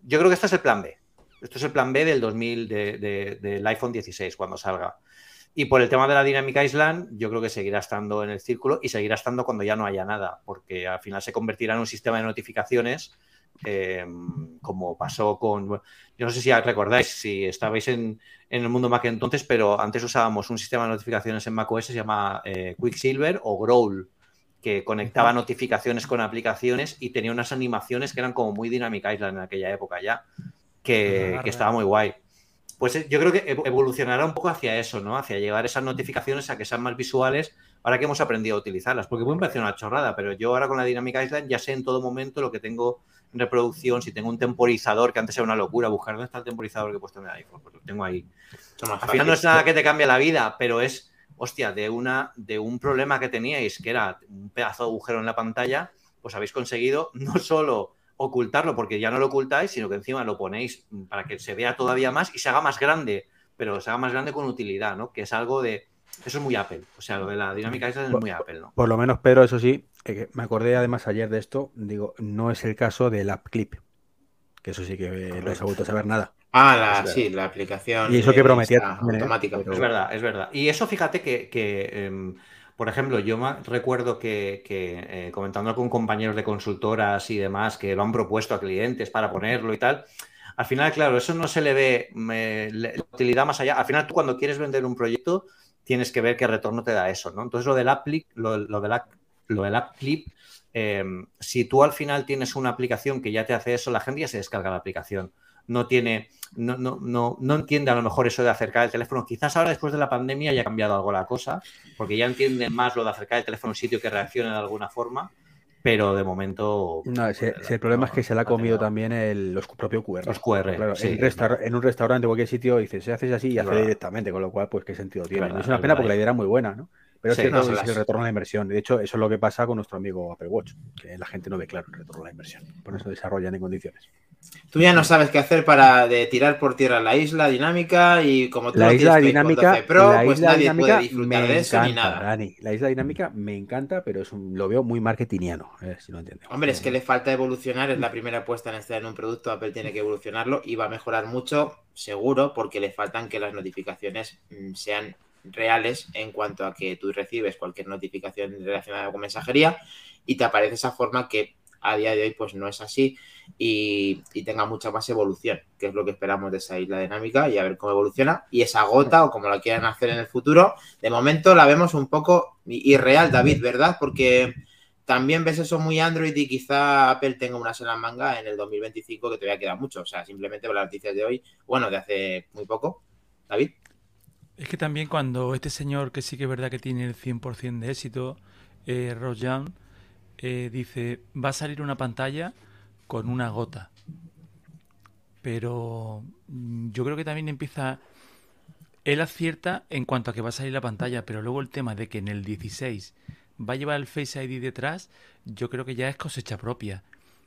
F: Yo creo que este es el plan B. Esto es el plan B del 2000, de- de- del iPhone 16 cuando salga. Y por el tema de la Dynamic Island, yo creo que seguirá estando en el círculo y seguirá estando cuando ya no haya nada, porque al final se convertirá en un sistema de notificaciones, eh, como pasó con. Yo no sé si recordáis, si estabais en, en el mundo Mac entonces, pero antes usábamos un sistema de notificaciones en macOS, se llama eh, Quicksilver o Growl, que conectaba notificaciones con aplicaciones y tenía unas animaciones que eran como muy Dynamic Island en aquella época ya, que, que estaba muy guay. Pues eh, yo creo que ev- evolucionará un poco hacia eso, ¿no? Hacia llevar esas notificaciones a que sean más visuales ahora que hemos aprendido a utilizarlas, porque pueden parecer una chorrada, pero yo ahora con la Dynamic Island ya sé en todo momento lo que tengo en reproducción, si tengo un temporizador, que antes era una locura, buscar dónde está el temporizador que he puesto en el iPhone, pues lo tengo ahí. Al final no es nada que te cambie la vida, pero es, hostia, de, una, de un problema que teníais, que era un pedazo de agujero en la pantalla, pues habéis conseguido no solo ocultarlo porque ya no lo ocultáis, sino que encima lo ponéis para que se vea todavía más y se haga más grande, pero se haga más grande con utilidad, ¿no? Que es algo de... Eso es muy Apple, o sea, lo de la dinámica esa es muy Apple, ¿no?
A: Por lo menos, Pedro, eso sí, eh, me acordé además ayer de esto, digo, no es el caso del App Clip, que eso sí que eh, no se ha vuelto a saber nada.
B: Ah, la, sí, la aplicación.
A: Y eso que prometía
B: esta automática.
F: Es verdad, es verdad. Y eso fíjate que, que em, por ejemplo, yo me recuerdo que, que eh, comentando con compañeros de consultoras y demás que lo han propuesto a clientes para ponerlo y tal, al final, claro, eso no se le ve me- la utilidad más allá. Al final, tú cuando quieres vender un proyecto, tienes que ver qué retorno te da eso, ¿no? Entonces, lo del app, clip- lo, lo del app, lo del app clip, eh, si tú al final tienes una aplicación que ya te hace eso, la gente ya se descarga la aplicación. No tiene, no, no, no, no entiende a lo mejor eso de acercar el teléfono. Quizás ahora después de la pandemia haya cambiado algo la cosa, porque ya entienden más lo de acercar el teléfono a un sitio que reaccione de alguna forma, pero de momento.
A: No, ese-
F: pues,
A: el problema es que se le ha comido también el, los propios QR.
F: Los QR,
A: Claro,
F: sí.
A: en, un restaurante o cualquier sitio dices, se haces así y
F: Es
A: hace directamente, con lo cual, pues qué sentido tiene. es una
F: es
A: pena porque la idea era muy buena, ¿no? Pero es
F: Sí,
A: cierto
B: no,
A: es
B: las-
A: el retorno a la inversión. De hecho, eso es lo que pasa con nuestro amigo Apple Watch, que la gente no ve claro el retorno a la inversión. Por eso desarrollan en condiciones.
B: Tú ya no sabes qué hacer para de tirar por tierra la isla dinámica y como tú
A: La
B: no
A: isla dinámica,
B: 12 Pro,
A: la
B: pues
A: isla
B: nadie
A: dinámica
B: puede disfrutar de eso ni nada.
A: Dani. La isla dinámica me encanta, pero es un- lo veo muy marketingiano, eh, si lo entiendes.
B: Hombre, es que le falta evolucionar, es la primera apuesta en estar en un producto, Apple tiene que evolucionarlo y va a mejorar mucho, seguro, porque le faltan que las notificaciones mm, sean reales en cuanto a que tú recibes cualquier notificación relacionada con mensajería y te aparece esa forma que a día de hoy pues no es así y, tenga mucha más evolución, que es lo que esperamos de esa isla dinámica y a ver cómo evoluciona y esa gota o como la quieran hacer en el futuro, de momento la vemos un poco irreal, David, ¿verdad? Porque también ves eso muy Android y quizá Apple tenga una sola manga en el 2025 que todavía queda mucho. O sea, simplemente las noticias de hoy, bueno, de hace muy poco. David.
C: Es que también cuando este señor, que sí que es verdad que tiene el 100% de éxito, eh, Rojan, eh, dice, va a salir una pantalla con una gota. Pero mm, yo creo que también empieza... Él acierta en cuanto a que va a salir la pantalla, pero luego el tema de que en el 16 va a llevar el Face ID detrás, yo creo que ya es cosecha propia.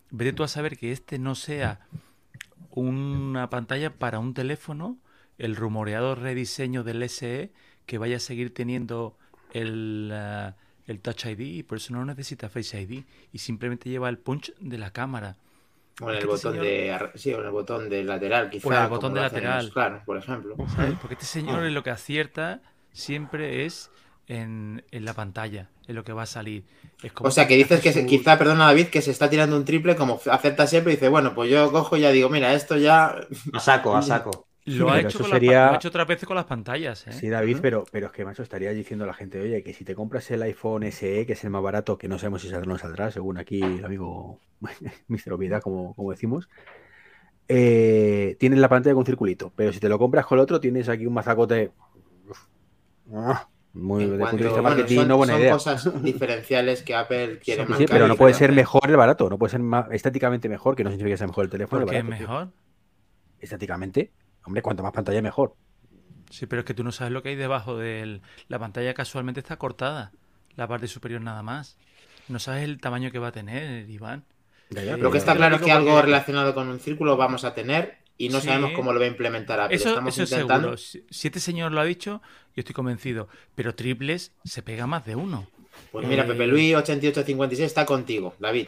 C: Vete tú a saber que este no sea una pantalla para un teléfono, el rumoreado rediseño del SE, que vaya a seguir teniendo el, el Touch ID y por eso no necesita Face ID y simplemente lleva el punch de la cámara.
B: Con el
C: Este
B: botón
C: señor-
B: de sí, con el botón de lateral, quizá.
C: Con el botón de lateral.
B: los Claro, por ejemplo.
C: ¿sabes? Porque este señor en lo que acierta siempre es en, en la pantalla, en lo que va a salir. Es como
B: O sea, que dices que se- quizá, perdona David, que se está tirando un triple como acepta siempre y dice, bueno, pues yo cojo y ya digo, mira, esto ya...
F: A saco, a saco.
C: Lo ha, hecho con
A: sería-
C: lo ha hecho otras veces con las pantallas. ¿eh?
A: Sí, David, pero, pero es que, macho, estaría diciendo a la gente, oye, que si te compras el iPhone SE, que es el más barato, que no sabemos si saldrá o no saldrá, según aquí el amigo Mr. Obviedad, como, como decimos, eh, tienes la pantalla con circulito, pero si te lo compras con el otro, tienes aquí un mazacote uf, ah, muy de punto de vista
B: bueno,
A: marketing,
B: son,
A: no buena
B: son
A: idea.
B: cosas diferenciales que Apple quiere
C: Sí,
A: Sí, pero no puede ser mejor el barato, no puede ser más, estáticamente mejor, que no significa que sea mejor el teléfono. el
C: Porque es
A: barato, tío.
C: mejor.
A: Estáticamente, hombre, cuanto más pantalla, mejor.
C: Sí, pero es que tú no sabes lo que hay debajo de la pantalla. Casualmente está cortada, la parte superior nada más. No sabes el tamaño que va a tener, Iván.
A: Ya, ya,
C: Lo
B: Lo que está claro es que algo relacionado con un círculo vamos a tener y no
C: Sí.
B: sabemos cómo lo va a implementar Apple.
C: Eso,
B: Estamos
C: eso
B: intentando.
C: seguro. Si, este señor lo ha dicho, yo estoy convencido. Pero triples se pega más de uno.
B: Pues mira,
C: Eh,
B: Pepe Luis 8856 está contigo, David.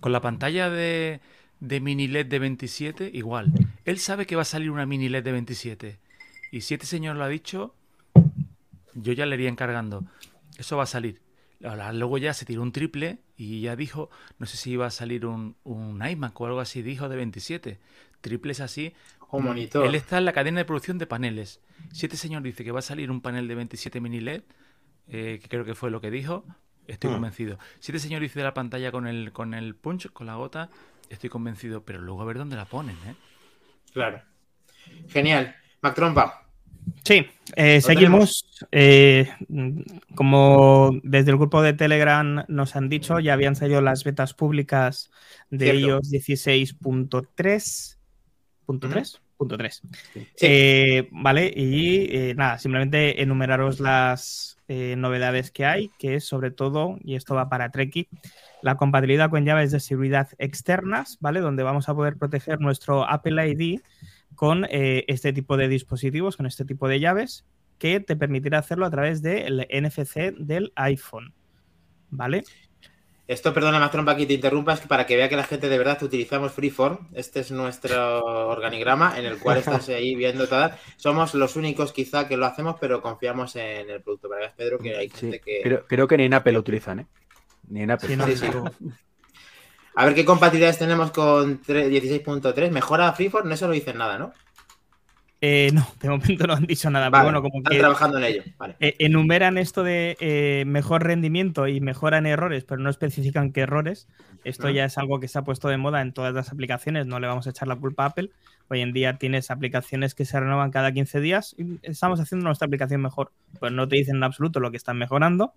C: Con la pantalla de, de mini LED de 27, igual. Él sabe que va a salir una mini LED de 27. Y si este señor lo ha dicho, yo ya le iría encargando. Eso va a salir. Luego ya se tiró un triple y ya dijo, no sé si iba a salir un, un iMac o algo así, dijo de 27. Triples así.
B: O monitor.
C: Él está en la cadena de producción de paneles. Si este señor dice que va a salir un panel de 27 mini LED, eh, que creo que fue lo que dijo, estoy
F: Hmm.
C: convencido. Si este señor dice de la pantalla con el, con el punch, con la gota, estoy convencido. Pero luego a ver dónde la ponen, ¿eh?
B: Claro. Genial. Mac Trompa.
D: Sí, eh, seguimos. eh, como desde el grupo de Telegram nos han dicho, ya habían salido las betas públicas de
B: Cierto.
D: iOS 16.3. ¿Punto 3? Punto 3.
B: Sí.
D: Eh, vale, y eh, nada, simplemente enumeraros las eh, novedades que hay, que es sobre todo, y esto va para Treki, la compatibilidad con llaves de seguridad externas, ¿vale? Donde vamos a poder proteger nuestro Apple ID con eh, este tipo de dispositivos, con este tipo de llaves, que te permitirá hacerlo a través del NFC del iPhone, ¿vale?
B: Esto, perdona, más trompa que te interrumpa, es que para que vea que la gente de verdad utilizamos Freeform, este es nuestro organigrama en el cual estás ahí viendo todas. Somos los únicos quizá que lo hacemos, pero confiamos en el producto. Para que Pedro, que hay
A: Sí,
B: gente que...
A: creo, creo que ni en Apple lo utilizan, ¿eh? Ni en Apple.
D: Sí, no,
B: Sí, sí.
D: pero-
B: A ver qué compatibilidades tenemos con tre- 16.3. ¿Mejora Freeform? No eso no dicen nada, ¿no?
D: Eh, no, de momento no han dicho nada,
B: Vale,
D: pero bueno, como
B: están
D: que
B: trabajando en ello. Vale.
D: eh, enumeran esto de eh, mejor rendimiento y mejoran errores, pero no especifican qué errores. Esto ya es algo que se ha puesto de moda en todas las aplicaciones, no le vamos a echar la culpa a Apple. Hoy en día tienes aplicaciones que se renuevan cada 15 días y estamos haciendo nuestra aplicación mejor. Pues no te dicen en absoluto lo que están mejorando.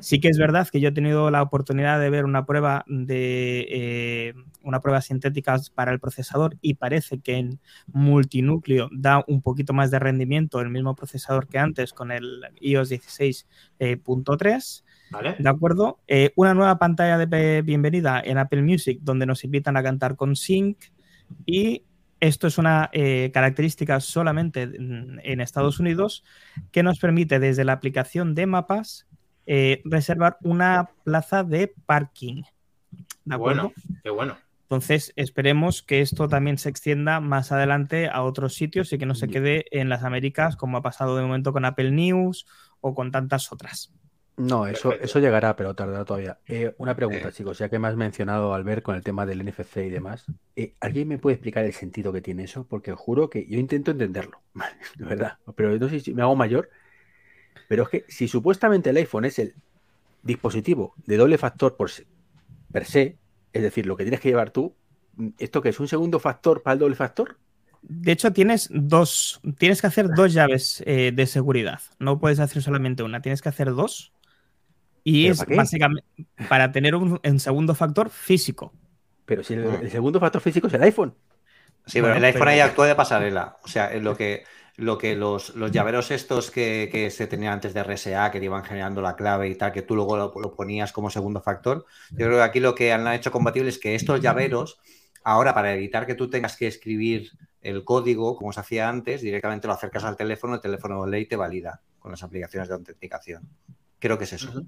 D: Sí que es verdad que yo he tenido la oportunidad de ver una prueba de una prueba sintética para el procesador y parece que en multinúcleo da un poquito más de rendimiento el mismo procesador que antes con el iOS 16.3.
B: Vale.
D: ¿De acuerdo? Eh, una nueva pantalla de bienvenida en Apple Music donde nos invitan a cantar con Sync y esto es una eh, característica solamente en Estados Unidos que nos permite desde la aplicación de mapas eh, reservar una plaza de parking. ¿De acuerdo?
B: Bueno, qué bueno.
D: Entonces esperemos que esto también se extienda más adelante a otros sitios y que no se quede en las Américas como ha pasado de momento con Apple News o con tantas otras.
A: No, eso,
B: Perfecto.
A: eso llegará, pero tardará todavía. Eh, una pregunta,
F: Eh.
A: chicos, ya que me has mencionado, Albert, con el tema del NFC y demás, eh, ¿alguien me puede explicar el sentido que tiene eso? Porque os juro que yo intento entenderlo, de verdad, pero no sé si me hago mayor, pero es que si supuestamente el iPhone es el dispositivo de doble factor por se- per se, es decir, lo que tienes que llevar tú, ¿esto que es un segundo factor para el doble factor?
D: De hecho, tienes dos, tienes que hacer dos llaves eh, de seguridad. No puedes hacer solamente una, tienes que hacer dos. Y
A: ¿Pero
D: es
A: para qué?
D: básicamente para tener un, un segundo factor físico.
A: Pero si el,
F: Mm.
A: el segundo factor físico es el iPhone.
F: Sí,
D: Bueno,
F: pero el iPhone
D: pero-
F: ahí actúa de pasarela. O sea, en lo que, lo que los, los llaveros estos que, que se tenían antes de RSA, que te iban generando la clave y tal, que tú luego lo, lo ponías como segundo factor, yo creo que aquí lo que han hecho compatible es que estos llaveros, ahora para evitar que tú tengas que escribir el código como se hacía antes, directamente lo acercas al teléfono, el teléfono ley te valida con las aplicaciones de autenticación. Creo que es eso.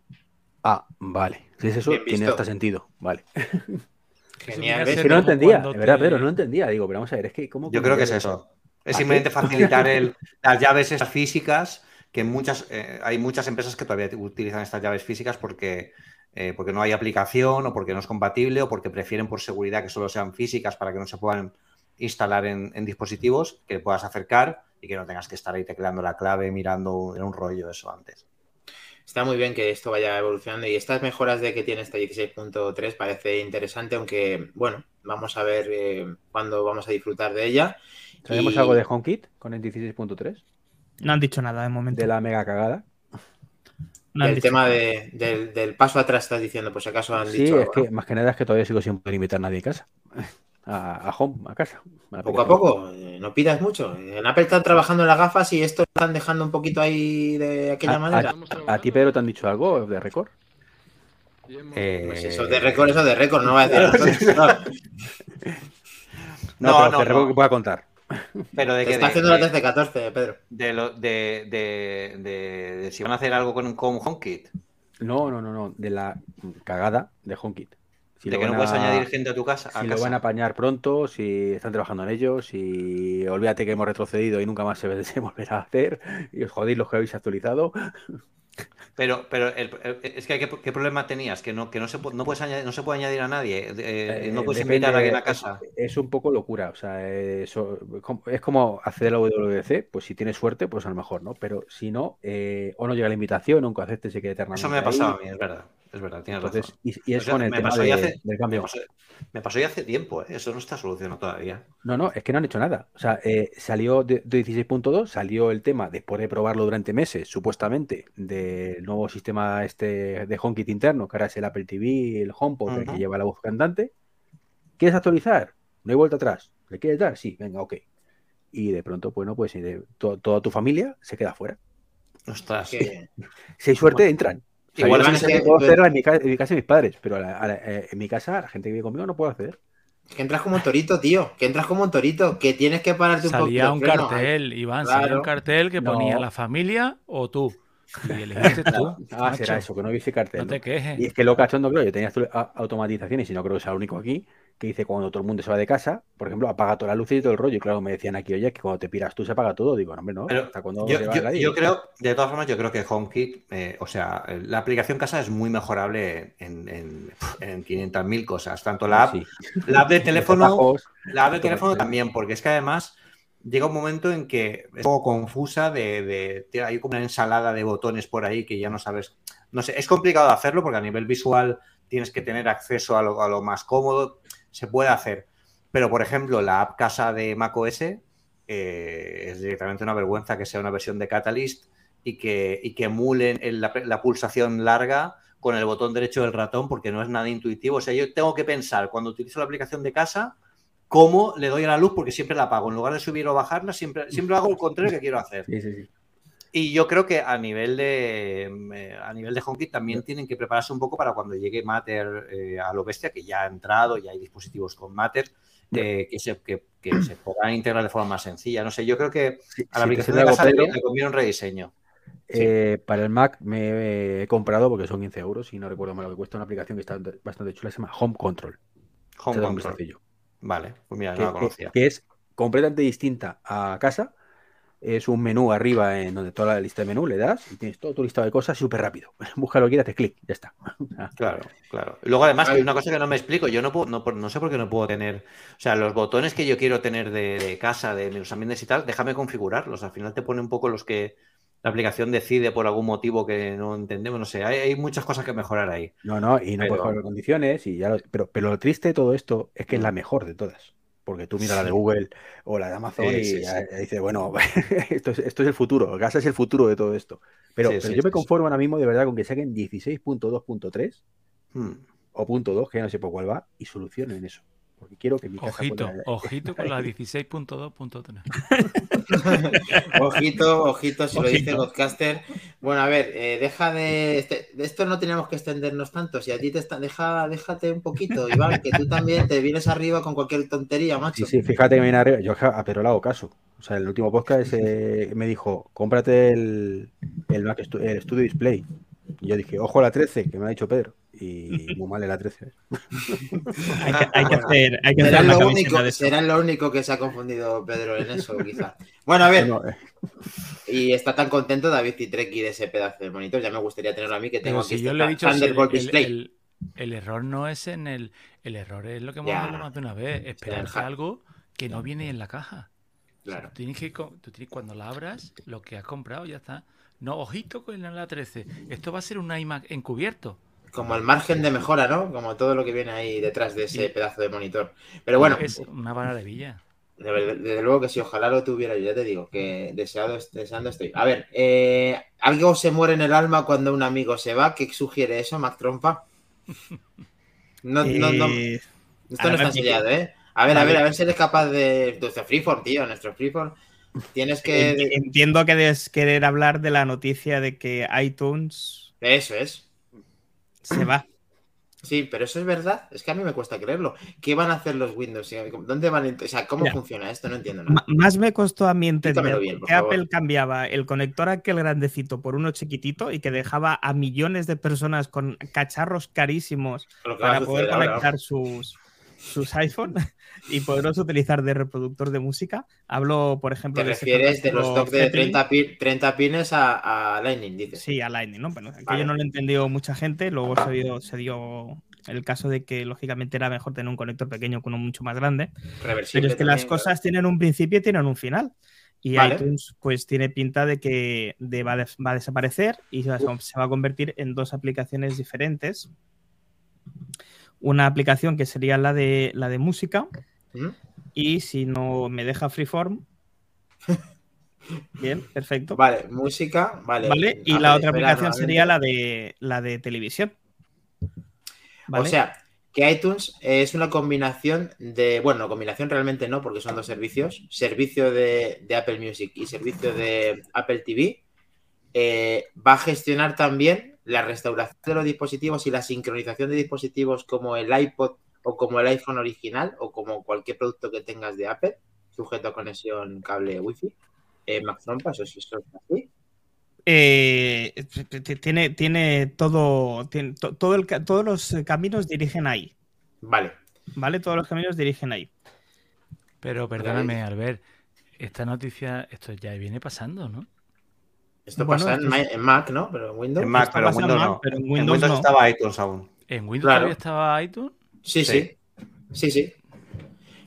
A: Ah, vale. Si es eso, tiene hasta sentido. Vale.
B: Genial.
A: Es que no entendía, de verdad,
C: te-
A: Pedro, no lo entendía. Digo, pero vamos a ver, es que ¿cómo
F: Yo creo que es eso. Es
A: ¿Para
F: simplemente
A: qué?
F: facilitar el- las llaves esas físicas, que muchas, eh, hay muchas empresas que todavía utilizan estas llaves físicas porque, eh, porque no hay aplicación o porque no es compatible o porque prefieren por seguridad que solo sean físicas para que no se puedan instalar en, en dispositivos, que puedas acercar y que no tengas que estar ahí tecleando la clave, mirando en un rollo eso antes.
B: Está muy bien que esto vaya evolucionando y estas mejoras de que tiene esta 16.3 parece interesante, aunque bueno, vamos a ver eh, cuándo vamos a disfrutar de ella.
A: ¿Sabemos
B: Y-
A: algo de HomeKit con el 16.3?
D: No han dicho nada de momento.
A: De la mega cagada.
D: No
B: El tema de- del, del paso atrás estás diciendo, por si acaso han
A: Sí,
B: dicho
A: es
B: algo,
A: que
B: ¿no?
A: más que nada es que todavía sigo sin poder invitar a nadie a casa. A, a home, a casa.
B: Poco a poco, eh, no pidas mucho. En Apple están trabajando en las gafas y esto lo están dejando un poquito ahí de aquella
A: A-
B: manera.
A: ¿A, a ti, Pedro, te han dicho algo de récord?
F: Eh,
B: Pues eso de récord, eso de récord, no va a decir. No,
A: No,
F: No,
A: pero
F: no,
A: de récord
F: no.
A: que pueda contar.
F: Pero de que
B: está
F: de-
B: haciendo la
F: de-
B: 13-14, Pedro.
F: de lo- de- de- de- de si van a hacer algo con, con HomeKit,
A: No, no, no, no. De la cagada de HomeKit. Si
F: de que no
A: van
F: puedes
A: a-
F: añadir gente a tu casa. a
A: Si lo
F: casa.
A: van a apañar pronto, si están trabajando en ello, si olvídate que hemos retrocedido y nunca más se, se volverá a hacer, y os jodéis los que habéis actualizado.
F: Pero, pero el- el- es que ¿qué, qué problema tenías? Que no, que no se, no puedes añadir, no se puede añadir a nadie. eh,
A: Eh,
F: no puedes
A: depende,
F: invitar a alguien a casa.
A: Es, un poco locura, o sea, eh, eso- es como acceder a la WWDC, pues si tienes suerte, pues a lo mejor, ¿no? Pero si no, eh, o no llega la invitación, aunque aceptes y quede eternamente
F: Eso me ha
A: ahí.
F: pasado a mí, es verdad. Es verdad, tienes
A: Entonces,
F: razón.
A: y, y es
F: O sea,
A: con el tema de-
F: hace-
A: del
F: Me
A: cambio.
F: pasó, me pasó ya hace tiempo, ¿eh? eso no está solucionado todavía.
A: No, no, es que no han hecho nada. O sea, eh, salió de, de 16.2, salió el tema, después de probarlo durante meses, supuestamente, del nuevo sistema este de HomeKit interno, que ahora es el Apple TV, el HomePod, el que lleva la voz cantante. ¿Quieres actualizar? No hay vuelta atrás. ¿Le quieres dar? Sí, venga, ok. Y de pronto, bueno, pues de- to- toda tu familia se queda fuera.
F: Ostras.
B: Que-
A: Si hay suerte, entran.
F: Igual
A: puedo hacerlo en mi, ca- en mi casa de mis padres, pero a la- a la- eh, en mi casa, la gente que vive conmigo no puede acceder.
B: que entras como un torito, tío. Que entras como un torito. Que tienes que pararte un poquito.
C: Salía un cartel, Iván, salía
B: Claro.
C: un cartel que
A: No.
C: ponía la familia o tú. Y elegiste tú.
A: Ah,
C: macho.
A: será eso, que no viste cartel.
C: No
A: ¿no?
C: te quejes.
A: Y es que lo cachondo, creo, yo tenía auto- a- automatizaciones y no creo que sea el único aquí, que dice cuando todo el mundo se va de casa, por ejemplo, apaga todas las luces y todo el rollo. Y claro, me decían aquí, oye, que cuando te piras tú se apaga todo. Digo, no, hombre, no.
F: Pero
A: hasta cuando
F: Yo,
A: se va
F: yo- yo creo, de todas formas, yo creo que HomeKit, eh, o sea, la aplicación casa es muy mejorable en, en, en 500.000 cosas. Tanto la app,
A: Sí.
F: la app de teléfono,
A: Atajos,
F: la app de teléfono también, porque es que además llega un momento en que es un poco confusa de, de- de- hay como una ensalada de botones por ahí que ya no sabes. No sé, es complicado de hacerlo porque a nivel visual tienes que tener acceso a lo, a lo más cómodo. Se puede hacer. Pero, por ejemplo, la app casa de macOS eh, es directamente una vergüenza que sea una versión de Catalyst y que, y que emulen la, pulsación larga con el botón derecho del ratón porque no es nada intuitivo. O sea, yo tengo que pensar cuando utilizo la aplicación de casa cómo le doy a la luz porque siempre la apago. En lugar de subir o bajarla, siempre, siempre hago el contrario que quiero hacer. Y yo creo que a nivel de eh, a nivel de HomeKit también tienen que prepararse un poco para cuando llegue Matter eh, a lo bestia, que ya ha entrado, ya hay dispositivos con Matter, eh, que, se, que, que se podrán integrar de forma más sencilla. No sé, yo creo que a la
A: sí,
F: aplicación de casa
A: Pedro,
F: le conviene un rediseño.
A: eh, para el Mac me he comprado porque son 15 euros y no recuerdo mal lo que cuesta una aplicación que está bastante chula, se llama Home Control.
F: Home Control. Vale, pues mira,
A: que,
F: no la conocía.
A: que es completamente distinta a casa. Es un menú arriba en donde toda la lista de menú le das y tienes todo tu listado de cosas súper rápido. Busca lo que quieras, te clic, ya está.
F: Claro, claro. Luego, además, hay una cosa que no me explico. Yo no, puedo, no, sé por qué no puedo tener. O sea, los botones que yo quiero tener de, de casa, de mis ambientes y tal, déjame configurarlos. Al final te pone un poco los que la aplicación decide por algún motivo que no entendemos. No sé, hay, hay muchas cosas que mejorar ahí.
A: No, no, y no
F: Pero-
A: puedes jugar con condiciones. Y ya lo- pero, pero lo triste de todo esto es que es la mejor de todas. Porque tú miras la de. Google o la de Amazon
F: Sí,
A: y
F: sí,
A: dices, bueno, esto es, esto es el futuro. Casa es el futuro de todo esto. Pero, yo me conformo ahora mismo de verdad con que saquen 16.2.3
F: Hmm.
A: o punto 2, que ya no sé por cuál va, y solucionen eso. Porque quiero que mi casa
C: Ojito,
A: pueda-
C: ojito con la 16.2.3.
B: Ojito, ojito, si lo dice. Godcaster. Bueno, a ver, eh, deja de, este- de esto no tenemos que extendernos tanto. Si a ti te está, deja, déjate un poquito, Iván, que tú también te vienes arriba con cualquier tontería, macho.
A: Sí, sí, fíjate que viene arriba. Yo, ja, pero le hago caso. O sea, el último podcast me dijo, cómprate el, el, Mac el Studio Display. Y yo dije, ojo a la 13, que me ha dicho Pedro. Y muy mal en la 13.
D: Hay que, hay que hacer, hay que
B: Será
D: hacer
B: lo, único,
D: de eso.
B: será lo único que se ha confundido Pedro en eso, quizá. Bueno, a ver,
A: eh,
B: y está tan contento David Titreki de ese pedazo de monitor. Ya me gustaría tenerlo a mí, que tengo
C: Pero
B: aquí
C: si yo
B: este
C: le he dicho, si el, el-
B: Display.
C: el- el error no es en el. El error es lo que hemos hablado más de una vez. Esperarse algo que no viene en la caja. O sea,
B: Claro.
C: tú tienes que, tú tienes- cuando la abras, lo que has comprado ya está. No, ojito con la 13. Esto va a ser un iMac encubierto.
B: Como el margen de mejora, ¿no? Como todo lo que viene ahí detrás de ese
C: Sí.
B: pedazo de monitor. Pero bueno,
C: Es una maravilla.
B: De ver- Desde luego que si ojalá lo tuviera yo, ya te digo, que deseado, deseando estoy. A ver, eh, ¿algo se muere en el alma cuando un amigo se va? ¿Qué sugiere eso, Mac Trompa? No, no, no,
D: Eh,
B: esto
D: ahora
B: no está sellado, ¿eh? A ver, a ver, a ver si eres capaz de... Nuestro Freeform, tío, nuestro Freeform. Tienes que...
D: enti- Entiendo que debes querer hablar de la noticia de que iTunes
B: Eso es.
D: Se va.
B: Sí, pero eso es verdad. Es que a mí me cuesta creerlo. ¿Qué van a hacer los Windows? ¿Dónde van O sea, ¿cómo
D: Mira.
B: funciona esto? No entiendo nada.
D: Más me costó a mí entender
B: bien, favor.
D: Apple cambiaba el conector aquel grandecito por uno chiquitito y que dejaba a millones de personas con cacharros carísimos
B: que
D: para poder conectar sus, sus iPhone y poderlos utilizar de reproductor de música. Hablo, por ejemplo,
B: Te refieres de los toques de
D: Zeppelin.
B: 30, pi- 30 pines a, a Lightning, dices.
D: Sí, a Lightning, ¿no? Bueno, aquello no lo entendió mucha gente, luego se dio, se dio el caso de que lógicamente era mejor tener un conector pequeño que uno mucho más grande. Pero es que las cosas tienen un principio y tienen un final. Y
B: Vale.
D: iTunes pues tiene pinta de que de va a desaparecer y se va, se va a convertir en dos aplicaciones diferentes. Una aplicación que sería la de, la de música y si no me deja Freeform. Bien, perfecto.
B: Vale, música, vale.
D: ¿Vale? Y la
B: ver,
D: otra
B: espera,
D: aplicación sería la de la de televisión. ¿Vale?
B: O sea, que iTunes es una combinación de, bueno, combinación realmente no, porque son dos servicios, servicio de, de Apple Music y servicio de Apple TV, eh, va a gestionar también la restauración de los dispositivos y la sincronización de dispositivos como el iPod o como el iPhone original o como cualquier producto que tengas de Apple, sujeto a conexión cable Wi-Fi. Eh, Mac Trompa, eso, eso es así.
D: Eh, tiene, tiene todo, tiene to- todo el todos los caminos dirigen ahí,
B: Vale.
D: ¿vale? Todos los caminos dirigen ahí.
C: Pero perdóname, Albert, esta noticia, esto ya viene pasando, ¿no?
B: Esto
D: Bueno,
B: pasa en,
D: es-
B: Ma- en Mac, ¿no? Pero en Windows.
F: En Mac, pero en Windows
D: Mac,
F: no.
D: pero en
F: En
D: Windows
F: Windows
D: no.
F: estaba iTunes aún.
C: ¿En Windows
B: Claro.
C: todavía estaba iTunes?
B: Sí,
F: Sí.
B: sí. Sí, sí.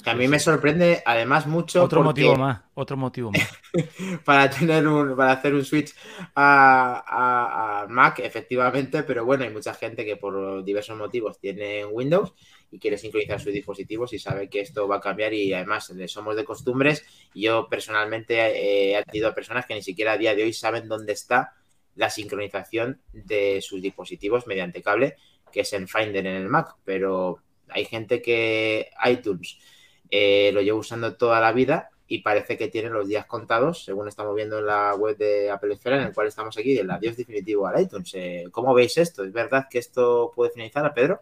B: Que a mí me sorprende además mucho
C: Otro
B: porque
C: motivo más, otro motivo más.
B: para tener un para hacer un switch a, a- a Mac, efectivamente, pero bueno, hay mucha gente que por diversos motivos tiene Windows y quiere sincronizar sus dispositivos y sabe que esto va a cambiar y además somos de costumbres. Yo personalmente eh, he tenido personas que ni siquiera a día de hoy saben dónde está la sincronización de sus dispositivos mediante cable, que es en Finder en el Mac, pero hay gente que iTunes eh, lo llevo usando toda la vida y parece que tiene los días contados, según estamos viendo en la web de Apple Esfera, en el cual estamos aquí, el adiós definitivo al iTunes. Eh, ¿Cómo veis esto? ¿Es verdad que esto puede finalizar a Pedro?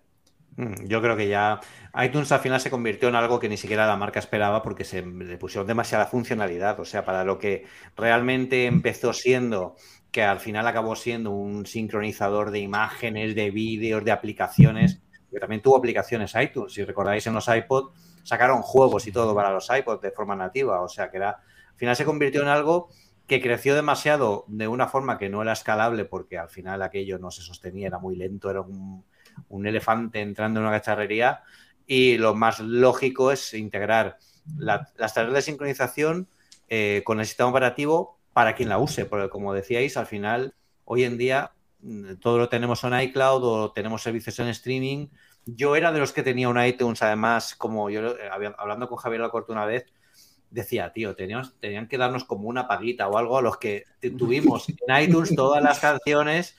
F: Mm, Yo creo que ya iTunes al final se convirtió en algo que ni siquiera la marca esperaba porque se le pusieron demasiada funcionalidad. O sea, para lo que realmente empezó siendo, que al final acabó siendo un sincronizador de imágenes, de vídeos, de aplicaciones, que también tuvo aplicaciones iTunes. Si recordáis en los iPod, sacaron juegos y todo para los iPods de forma nativa. O sea, que era, al final se convirtió en algo que creció demasiado de una forma que no era escalable porque al final aquello no se sostenía, era muy lento, era un, un elefante entrando en una cacharrería y lo más lógico es integrar la- las tareas de sincronización eh, con el sistema operativo para quien la use, porque como decíais, al final, hoy en día mm, todo lo tenemos en iCloud o tenemos servicios en streaming. Yo era de los que tenía un iTunes, además, como yo eh, hablando con Javier Lacorte una vez, decía, tío, teníamos, tenían que darnos como una paguita o algo a los que tuvimos en iTunes todas las canciones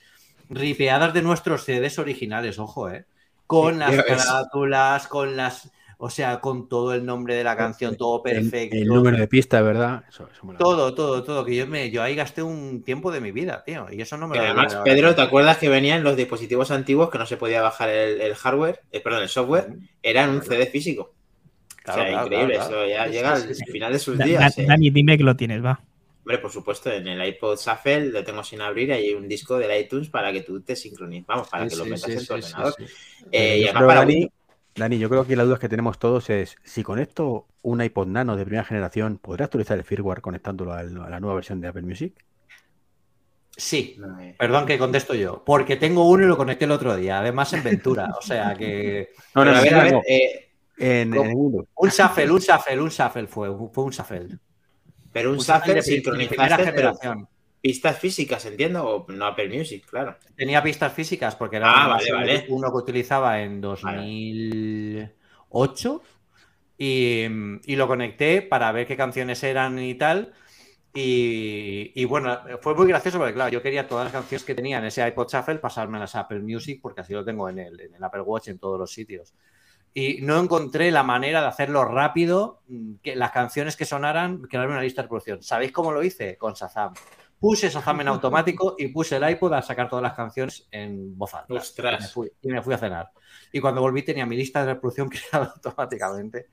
F: ripeadas de nuestros CDs originales, ojo, ¿eh? Con
B: Sí,
F: las carátulas, con las, o sea, con todo el nombre de la canción, todo
A: El-
F: perfecto.
A: El, número de pista, ¿verdad? Eso, eso mola.
F: Todo, todo, todo, que yo me, yo ahí gasté un tiempo de mi vida, tío, y eso no me lo
B: además. Pedro, ¿te acuerdas que venían los dispositivos antiguos que no se podía bajar el, el hardware, eh, perdón, el software? Era en un CD físico.
F: Claro,
B: o sea,
F: claro,
B: increíble,
F: claro, claro.
B: eso ya llega al final de sus
D: Da-
B: días.
D: Da-
B: eh.
D: Dani, dime que lo tienes, va.
B: Hombre, por supuesto, en el iPod Shuffle lo tengo sin abrir, hay un disco del iTunes para que tú te sincronices, vamos, para que lo metas
F: sí,
B: en tu ordenador.
F: sí.
B: Eh, y además para
A: Dani,
B: Windows.
A: Dani, yo creo que las dudas que tenemos todos es si conecto un iPod Nano de primera generación, ¿podrá actualizar el firmware conectándolo a la nueva versión de Apple Music?
F: Sí,
B: eh,
F: perdón que contesto yo, porque tengo uno y lo conecté el otro día, además en Ventura, o sea que...
A: No, no,
B: a ver, a eh.
F: Un shuffle, un shuffle, un shuffle fue, fue un shuffle.
B: Pero un
F: primera
B: sincronizaste, pero
F: generación.
B: pistas físicas, entiendo, o no Apple Music, claro.
F: Tenía pistas físicas porque era
B: Ah,
F: una
B: vale, vale.
F: uno que utilizaba en 2008 y, y lo conecté para ver qué canciones eran y tal. Y, y bueno, fue muy gracioso porque, claro, yo quería todas las canciones que tenía en ese iPod Shuffle pasármelas a Apple Music porque así lo tengo en el, en el Apple Watch en todos los sitios. Y no encontré la manera de hacerlo rápido, mm, que las canciones que sonaran, crearme una lista de reproducción. ¿Sabéis cómo lo hice? Con Shazam. Puse Shazam en automático y puse el iPod a sacar todas las canciones en voz alta.
B: Ostras.
F: Y me, fui, y me fui a cenar. Y cuando volví tenía mi lista de reproducción creada automáticamente.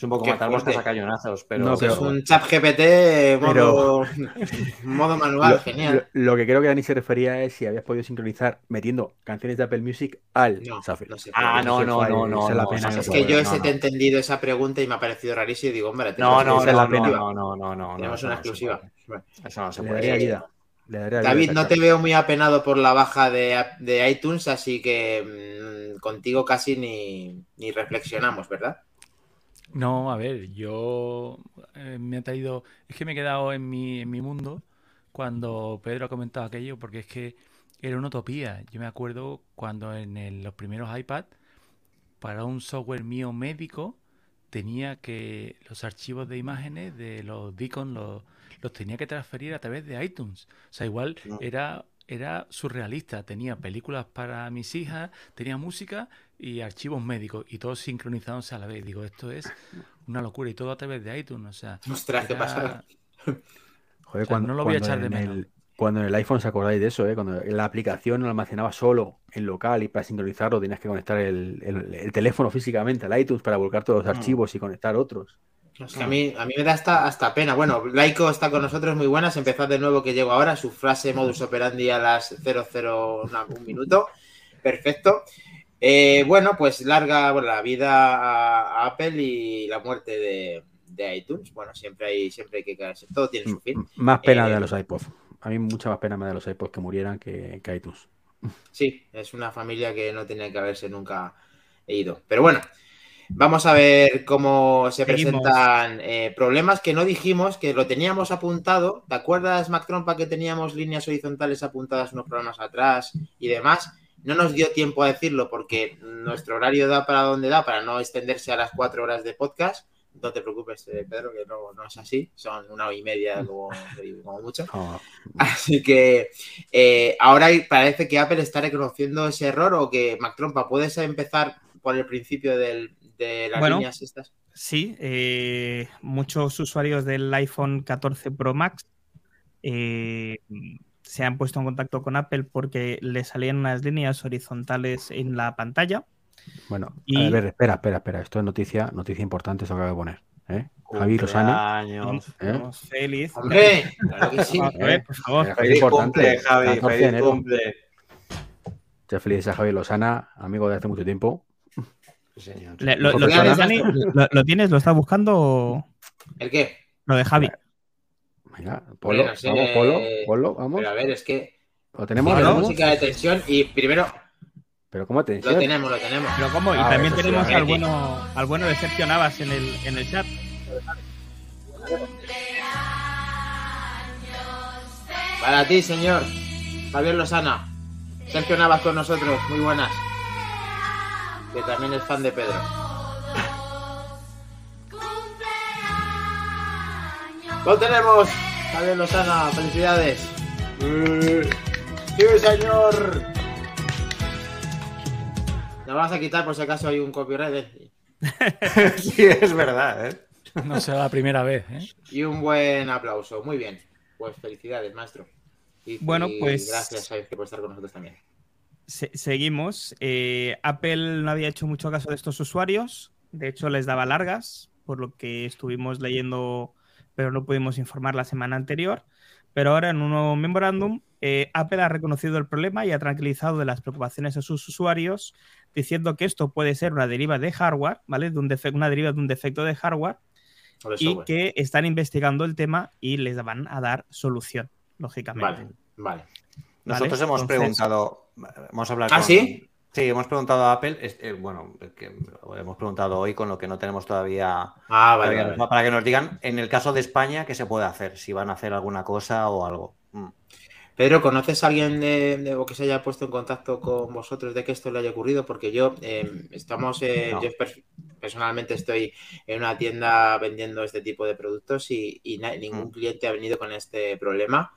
F: Es un poco
B: Qué
F: matar moscas a cañonazos, pero...
A: No, pero-
B: es un chat GPT modo, modo manual,
A: Lo,
B: genial.
A: lo- lo que creo que Dani se refería es si habías podido sincronizar metiendo canciones de Apple Music al
B: No, no se
F: Ah, no, no, no, no.
A: Es la
F: no,
A: pena
B: Es que yo
F: no,
B: ese
F: no.
B: te he entendido esa pregunta y me ha parecido rarísimo y digo, hombre,
F: No,
B: tenemos
F: no, no,
A: pena.
F: no, no, no, no, no.
B: Tenemos una exclusiva.
F: Eso no se puede.
B: David, no te veo muy apenado por la baja de, de iTunes, así que mm, contigo casi ni, ni reflexionamos, ¿verdad?
C: No, a ver, yo eh, me ha traído. Es que me he quedado en mi, en mi mundo cuando Pedro ha comentado aquello, porque es que era una utopía. Yo me acuerdo cuando en el- los primeros iPad, para un software mío médico, tenía que los archivos de imágenes de los Deacon los, los tenía que transferir a través de iTunes. O sea, igual
F: No.
C: era, era surrealista. Tenía películas para mis hijas, tenía música y archivos médicos y todos sincronizándose a la vez. Digo, esto es una locura y todo a través de iTunes. O sea,
B: Ostras, qué pasada.
A: Joder,
C: O sea,
A: cuando,
C: no lo voy a
A: cuando
C: echar de
A: en
C: menos.
A: el, cuando en el iPhone os acordáis de eso, ¿eh? cuando la aplicación lo almacenaba solo en local y para sincronizarlo tenías que conectar el, el- el teléfono físicamente al iTunes para volcar todos los
F: Mm.
A: archivos y conectar otros.
B: Es que a mí, a mí me da hasta, hasta pena. Bueno, Laiko está con nosotros, muy buenas. Empezad de nuevo que llego ahora. Su frase modus operandi a las 00, una- un minuto. Perfecto. Eh, bueno, pues larga bueno, la vida a, Apple y la muerte de, de iTunes. Bueno, siempre hay, siempre hay que caerse. Todo tiene su fin.
A: Más pena
B: Eh,
A: de los iPods. A mí mucha más pena me da los iPods que murieran que, que iTunes.
B: Sí, es una familia que no tenía que haberse nunca ido. Pero bueno, vamos a ver cómo se
D: Seguimos.
B: presentan eh, problemas que no dijimos, que lo teníamos apuntado. ¿Te acuerdas, Mac Trompa, que teníamos líneas horizontales apuntadas unos programas atrás y demás? No nos dio tiempo a decirlo porque nuestro horario da para donde da, para no extenderse a las cuatro horas de podcast. No te preocupes, eh, Pedro, que no, no es así. Son una hora y media como, como mucho.
A: Ah,
B: Así que eh, ahora parece que Apple está reconociendo ese error o que Mac Trompa, ¿puedes empezar por el principio del- de las
D: Bueno.
B: líneas estas?
D: Sí, eh, muchos usuarios del iPhone 14 Pro Max eh, se han puesto en contacto con Apple porque le salían unas líneas horizontales en la pantalla.
A: bueno,
D: Y-
A: a ver, espera, espera, espera. Esto es noticia, noticia importante, eso que acabo de poner. ¿eh? Javi Lozana.
F: Cumpleaños.
A: ¿Eh?
D: Feliz.
B: ¡Hombre! Claro que sí.
D: Por favor.
F: Feliz cumple, Javi.
A: 14 de
F: Feliz
A: enero.
F: cumple.
A: Muchas felices a Javi Lozana, amigo de hace mucho tiempo.
F: Sí, señor.
D: Le- lo, lo tienes, Dani? ¿Lo, lo tienes? ¿Lo estás buscando?
B: ¿El qué?
D: Lo de Javi.
A: Venga, ponlo,
B: no sé,
A: vamos.
B: Pero a ver, es que
A: Lo tenemos,
B: la música de tensión y primero
A: Pero ¿cómo te
B: lo tenemos, lo tenemos.
D: Pero ¿cómo? Y
A: Ah,
D: también
A: sí,
D: tenemos al bueno, al bueno de Sergio Navas en el, en el chat.
B: Para ti, señor. Javier Lozana. Sergio Navas con nosotros, muy buenas. Que también es fan de Pedro. Lo tenemos, Javier Lozana, felicidades. Sí, señor. Nos vamos a quitar por si acaso hay un copyright eh.
F: Sí, es verdad, ¿eh?
C: No será la primera vez, ¿eh?
B: y un buen aplauso. Muy bien. Pues felicidades, maestro. Y,
D: Bueno,
B: y
D: pues-
B: Gracias, Javier, por estar con nosotros también.
D: Se- seguimos. Eh, Apple no había hecho mucho caso de estos usuarios. De hecho, les daba largas, por lo que estuvimos leyendo, pero no pudimos informar la semana anterior. Pero ahora, en un nuevo memorándum, eh, Apple ha reconocido el problema y ha tranquilizado de las preocupaciones de sus usuarios, diciendo que esto puede ser una deriva de hardware, ¿vale? De un una deriva de un defecto de hardware y
B: software.
D: que están investigando el tema y les van a dar solución, lógicamente.
B: Vale, vale.
F: Nosotros
D: Vale,
F: hemos
D: entonces-
F: preguntado, vamos a hablar
B: ¿Ah,
F: con-
B: sí?
F: Sí, hemos preguntado a Apple, eh, bueno, que hemos preguntado hoy con lo que no tenemos todavía
B: Ah, vale,
F: todavía,
B: vale, vale.
F: para que nos digan, en el caso de España, qué se puede hacer, si van a hacer alguna cosa o algo. Mm.
B: Pedro, ¿conoces a alguien de, de- o que se haya puesto en contacto con vosotros de que esto le haya ocurrido? Porque yo, eh, estamos, eh,
F: No.
B: yo per- personalmente estoy en una tienda vendiendo este tipo de productos y, ningún
F: Mm.
B: cliente ha venido con este problema.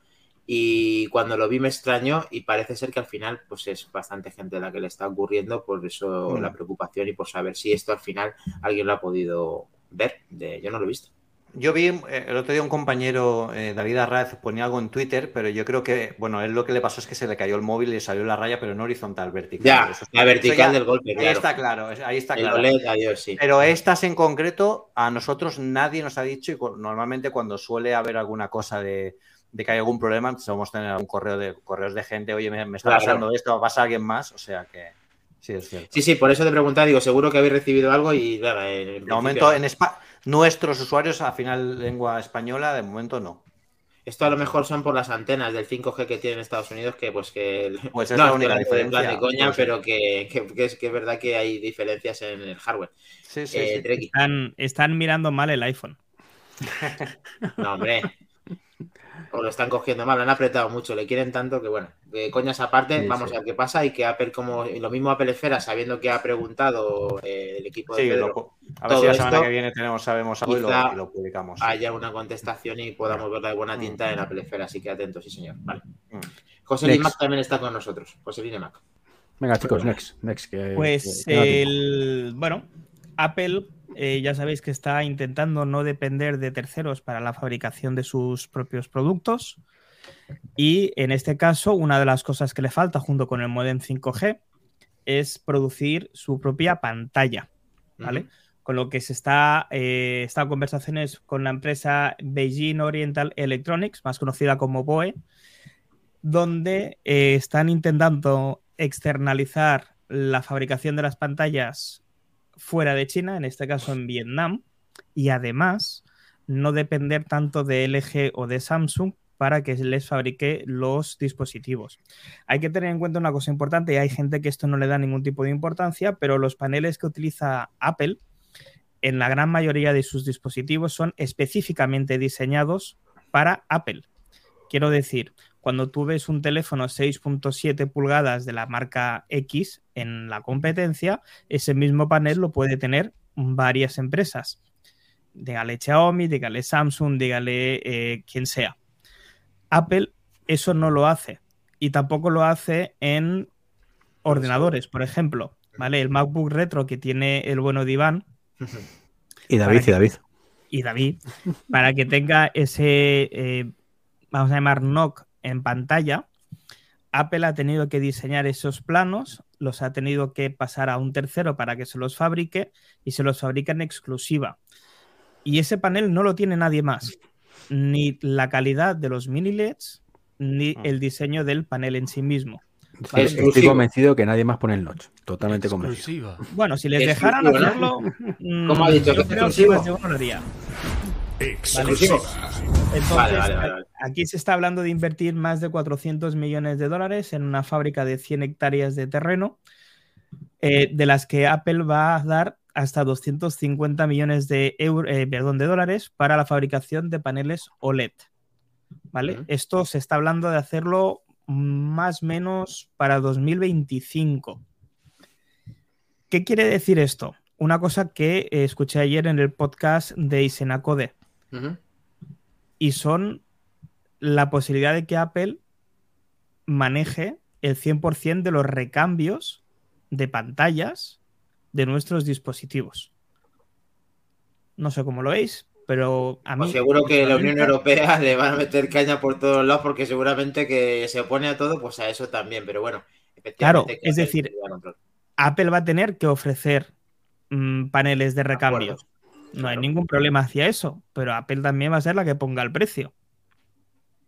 B: Y cuando lo vi me extrañó y parece ser que al final pues es bastante gente la que le está ocurriendo, por eso
F: Mm.
B: la preocupación y por saber si esto al final alguien lo ha podido ver. De, yo no lo he visto.
F: Yo vi eh, el otro día un compañero, eh, David Arraz, ponía algo en Twitter, pero yo creo que, bueno, él lo que le pasó es que se le cayó el móvil y le salió la raya, pero no horizontal, vertical.
B: Ya,
F: Eso-
B: la vertical
F: ya-
B: del golpe,
F: Ahí
B: claro.
F: está claro, ahí está
B: El
F: claro.
B: OLED, adiós, sí.
F: Pero estas en concreto, a nosotros nadie nos ha dicho, y normalmente cuando suele haber alguna cosa de, de que hay algún problema, solemos tener algún correo de correos de gente, oye, me, me está
B: Claro.
F: pasando esto, pasa alguien más, o sea que sí es cierto.
B: Sí, sí, por eso te preguntaba, digo, seguro que habéis recibido algo y en
F: De momento, en Espa- nuestros usuarios a final lengua española, de momento no.
B: Esto a lo mejor son por las antenas del 5G que tiene en Estados Unidos, que pues que...
F: Pues es la única diferencia.
B: de coña,
F: Pues,
B: pero que, que- que es, que es verdad que hay diferencias en el hardware.
F: Sí, sí,
B: Eh,
F: sí.
D: Están, están mirando mal el iPhone.
B: No, hombre. O lo están cogiendo mal, lo han apretado mucho, le quieren tanto que bueno, de coñas aparte,
A: Sí,
B: vamos
A: sí.
B: a ver qué pasa y que Apple, como lo mismo Apple Esfera, sabiendo que ha preguntado eh, el equipo de
F: Sí,
B: Pedro,
F: lo pu- a ver
B: todo
F: si la semana
B: esto,
F: que viene tenemos, sabemos algo y lo,
B: quizá
F: y lo publicamos. sí.
B: haya una contestación y podamos verla de buena tinta en Apple Esfera, así que atentos, sí señor. Vale.
F: Mm.
B: José. Limac también está con nosotros. José Limac.
A: Venga, chicos, next. next que,
D: Pues
A: que-
D: el, bueno, Apple eh, ya sabéis que está intentando no depender de terceros para la fabricación de sus propios productos. Y en este caso, una de las cosas que le falta junto con el modem 5G es producir su propia pantalla, ¿vale? Con lo que se está, eh, está en conversaciones con la empresa Beijing Oriental Electronics, más conocida como BOE, donde eh, están intentando externalizar la fabricación de las pantallas fuera de China, en este caso en Vietnam, y además no depender tanto de LG o de Samsung para que les fabrique los dispositivos. Hay que tener en cuenta una cosa importante, y hay gente que esto no le da ningún tipo de importancia, pero los paneles que utiliza Apple en la gran mayoría de sus dispositivos son específicamente diseñados para Apple. Quiero decir, cuando tú ves un teléfono 6.7 pulgadas de la marca X en la competencia, ese mismo panel lo puede tener varias empresas. Dígale Xiaomi, dígale Samsung, dígale eh, quien sea. Apple eso no lo hace y tampoco lo hace en ordenadores, por ejemplo. ¿Vale? El MacBook Retro que tiene el bueno de Iván
A: Y David, y David.
D: y David, para que tenga ese, eh, vamos a llamar NOC en pantalla, Apple ha tenido que diseñar esos planos, los ha tenido que pasar a un tercero para que se los fabrique y se los fabrica en exclusiva. Y ese panel no lo tiene nadie más, ni la calidad de los mini LEDs, ni el diseño del panel en sí mismo.
A: Estoy- convencido que nadie más pone el notch. Totalmente convencido.
C: Exclusiva.
D: Bueno, si les dejaran
B: ¿no?
D: hacerlo, mm,
B: ¿Cómo ha dicho?
D: yo. Entonces,
B: Vale, vale,
D: aquí se está hablando de invertir más de 400 millones de dólares en una fábrica de 100 hectáreas de terreno, eh, de las que Apple va a dar hasta 250 millones de, euro- eh, perdón, de dólares para la fabricación de paneles OLED. ¿Vale? Esto se está hablando de hacerlo más o menos para 2025. ¿Qué quiere decir esto? Una cosa que eh, escuché ayer en el podcast de Isenacode Y son la posibilidad de que Apple maneje el 100% de los recambios de pantallas de nuestros dispositivos. No sé cómo lo veis, pero a mí...
B: Pues seguro que la Unión Europea le van a meter caña por todos lados porque seguramente que se opone a todo, pues a eso también. Pero bueno,
D: Claro, es decir. Apple va a tener que ofrecer mm, paneles de recambio.
B: acuerdo.
D: No hay ningún problema hacia eso, pero Apple también va a ser la que ponga el precio.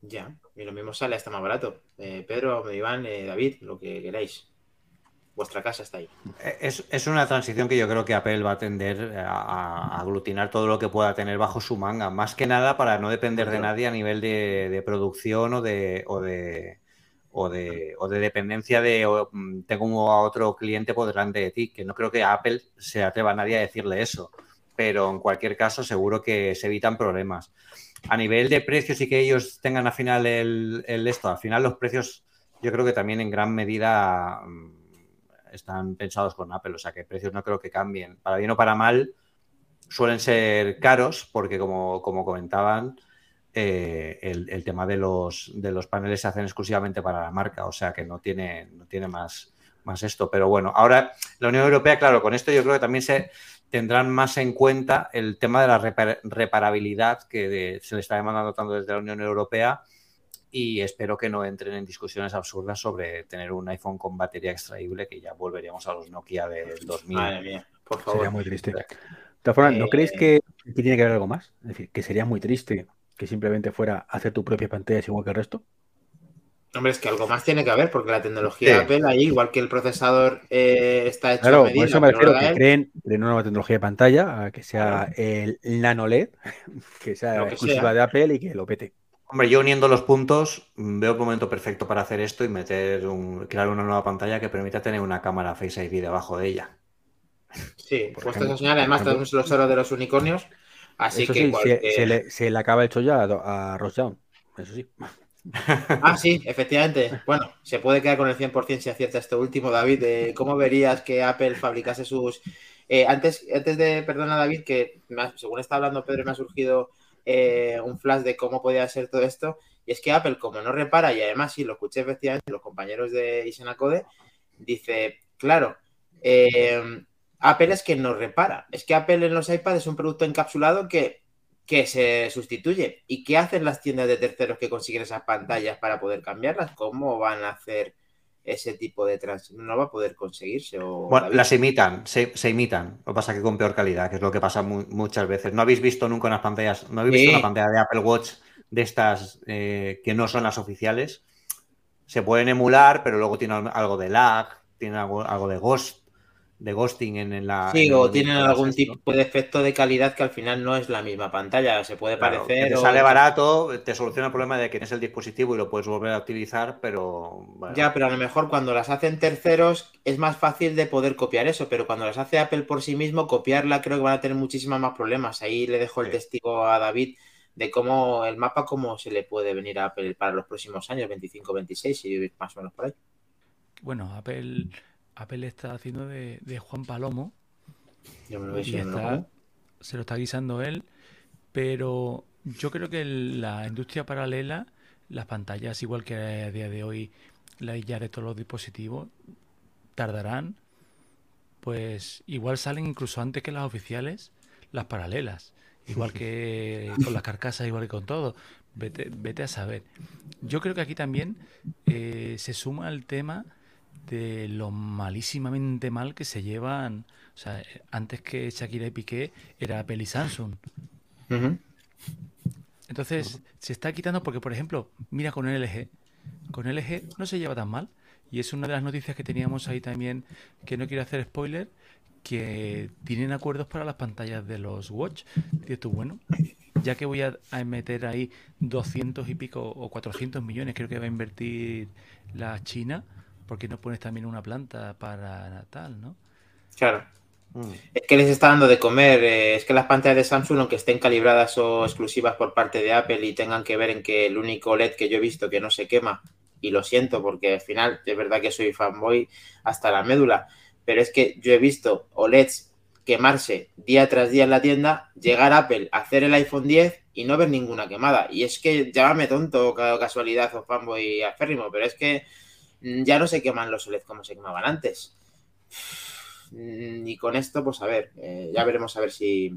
B: Ya, y lo mismo sale hasta más barato. Eh, Pedro, Iván, eh, David, lo que queráis. Vuestra casa está ahí.
F: Es, es una transición que yo creo que Apple va a tender a, a aglutinar todo lo que pueda tener bajo su manga, más que nada para no depender de nadie a nivel de, de producción o de, o de, o de, o de dependencia de o, mm, tengo a otro cliente por delante de ti, que no creo que a Apple se atreva a nadie a decirle eso, pero en cualquier caso seguro que se evitan problemas. A nivel de precios y que ellos tengan al final el, esto, al final los precios yo creo que también en gran medida mm, están pensados con Apple, o sea que precios no creo que cambien. Para bien o para mal, suelen ser caros porque como, como comentaban, eh, el, el tema de los, de los paneles se hacen exclusivamente para la marca, o sea que no tiene, no tiene más, más esto. Pero bueno, ahora la Unión Europea, claro, con esto yo creo que también se tendrán más en cuenta el tema de la repar- reparabilidad que de- se le está demandando tanto desde la Unión Europea y espero que no entren en discusiones absurdas sobre tener un iPhone con batería extraíble, que ya volveríamos a los Nokia del 2000.
B: Madre mía, por favor.
A: Sería muy triste. De todas formas, ¿no
B: Eh,
A: creéis que, que tiene que haber algo más? Es decir, que sería muy triste que simplemente fuera hacer tu propia pantalla es igual que el resto.
B: Hombre, es que algo más tiene que haber porque la tecnología de. Apple ahí, igual que el procesador eh, está hecho
A: Claro,
B: a
A: por
B: medida,
A: eso me refiero
B: lo
A: que creen, creen una nueva tecnología de pantalla, a que sea el nano LED, que sea
B: que
A: exclusiva
B: sea.
A: de Apple y que lo pete.
F: Hombre, yo uniendo los puntos, mm, veo un momento perfecto para hacer esto y meter un, crear una nueva pantalla que permita tener una cámara Face ID debajo de ella.
B: Sí,
A: Por
B: puesto
A: ejemplo,
B: esa señal, además
A: por
B: tenemos los oros de los unicornios. Así
A: eso
B: que
A: sí, se-
B: cualquier-
A: se, le, se le acaba hecho ya a, a Ross Young, Eso sí.
B: Ah, sí, efectivamente. Bueno, se puede quedar con el 100% si acierta esto último, David. ¿Cómo verías que Apple fabricase sus... Eh, antes, antes de, perdona David, que según está hablando Pedro, me ha surgido eh, un flash de cómo podía ser todo esto. Y es que Apple, como no repara, y además sí, lo escuché efectivamente, los compañeros de Isenacode, dice, claro, eh, Apple es que no repara. Es que Apple en los iPads es un producto encapsulado que que se sustituye. ¿Y qué hacen las tiendas de terceros que consiguen esas pantallas para poder cambiarlas? ¿Cómo van a hacer ese tipo de trans? No va a poder conseguirse. O,
F: Bueno, las imitan, se, se imitan. Lo que pasa es que con peor calidad, que es lo que pasa mu- muchas veces. ¿No habéis visto nunca unas pantallas? ¿No habéis visto una pantalla de Apple Watch de estas eh, que no son las oficiales? Se pueden emular, pero luego tienen algo de lag, tienen algo, algo de ghost, de ghosting en, en la.
B: Sí,
F: en
B: o tienen algún
F: esto.
B: tipo de efecto de calidad que al final no es la misma pantalla. Se puede
F: Claro,
B: parecer.
F: te
B: o-
F: sale barato, te soluciona el problema de que tienes el dispositivo y lo puedes volver a utilizar, pero. bueno,
B: Ya, pero a lo mejor cuando las hacen terceros es más fácil de poder copiar eso, pero cuando las hace Apple por sí mismo, copiarla creo que van a tener muchísimos más problemas. Ahí le dejo el
F: Sí.
B: testigo a David de cómo el mapa, cómo se le puede venir a Apple para los próximos años, 25, 26 y más o menos por ahí.
C: Bueno, Apple, Apple está haciendo de, de Juan Palomo
B: Yo me lo
C: y
B: lo
C: está, se lo está guisando él, pero yo creo que el- la industria paralela, las pantallas, igual que a día de hoy, la ya de todos los dispositivos, tardarán, pues igual salen incluso antes que las oficiales, las paralelas, igual que con las carcasas, igual que con todo. Vete, vete a saber. Yo creo que aquí también eh, se suma el tema de lo malísimamente mal que se llevan. O sea, eh, antes que Shakira y Piqué era y Samsung. Entonces, se está quitando porque, por ejemplo, mira con LG. Con LG no se lleva tan mal. Y es una de las noticias que teníamos ahí también, que no quiero hacer spoiler, que tienen acuerdos para las pantallas de los Watch. Dices tú, bueno, ya que voy a, a meter ahí 200 y pico o 400 millones, creo que va a invertir la China, ¿por qué no pones también una planta para tal, no?
B: Claro.
F: mm.
B: Es que les está dando de comer. eh, es que las pantallas de Samsung, aunque estén calibradas o exclusivas por parte de Apple y tengan que ver en que el único LED que yo he visto que no se quema, y lo siento porque al final es verdad que soy fanboy hasta la médula, pero es que yo he visto OLEDs quemarse día tras día en la tienda, llegar a Apple, hacer el iPhone 10 y no ver ninguna quemada. Y es que llámame tonto, ca- casualidad o fanboy aférrimo, pero es que ya no se queman los OLED como se quemaban antes. Mm, Y con esto, pues a ver, eh, ya veremos a ver si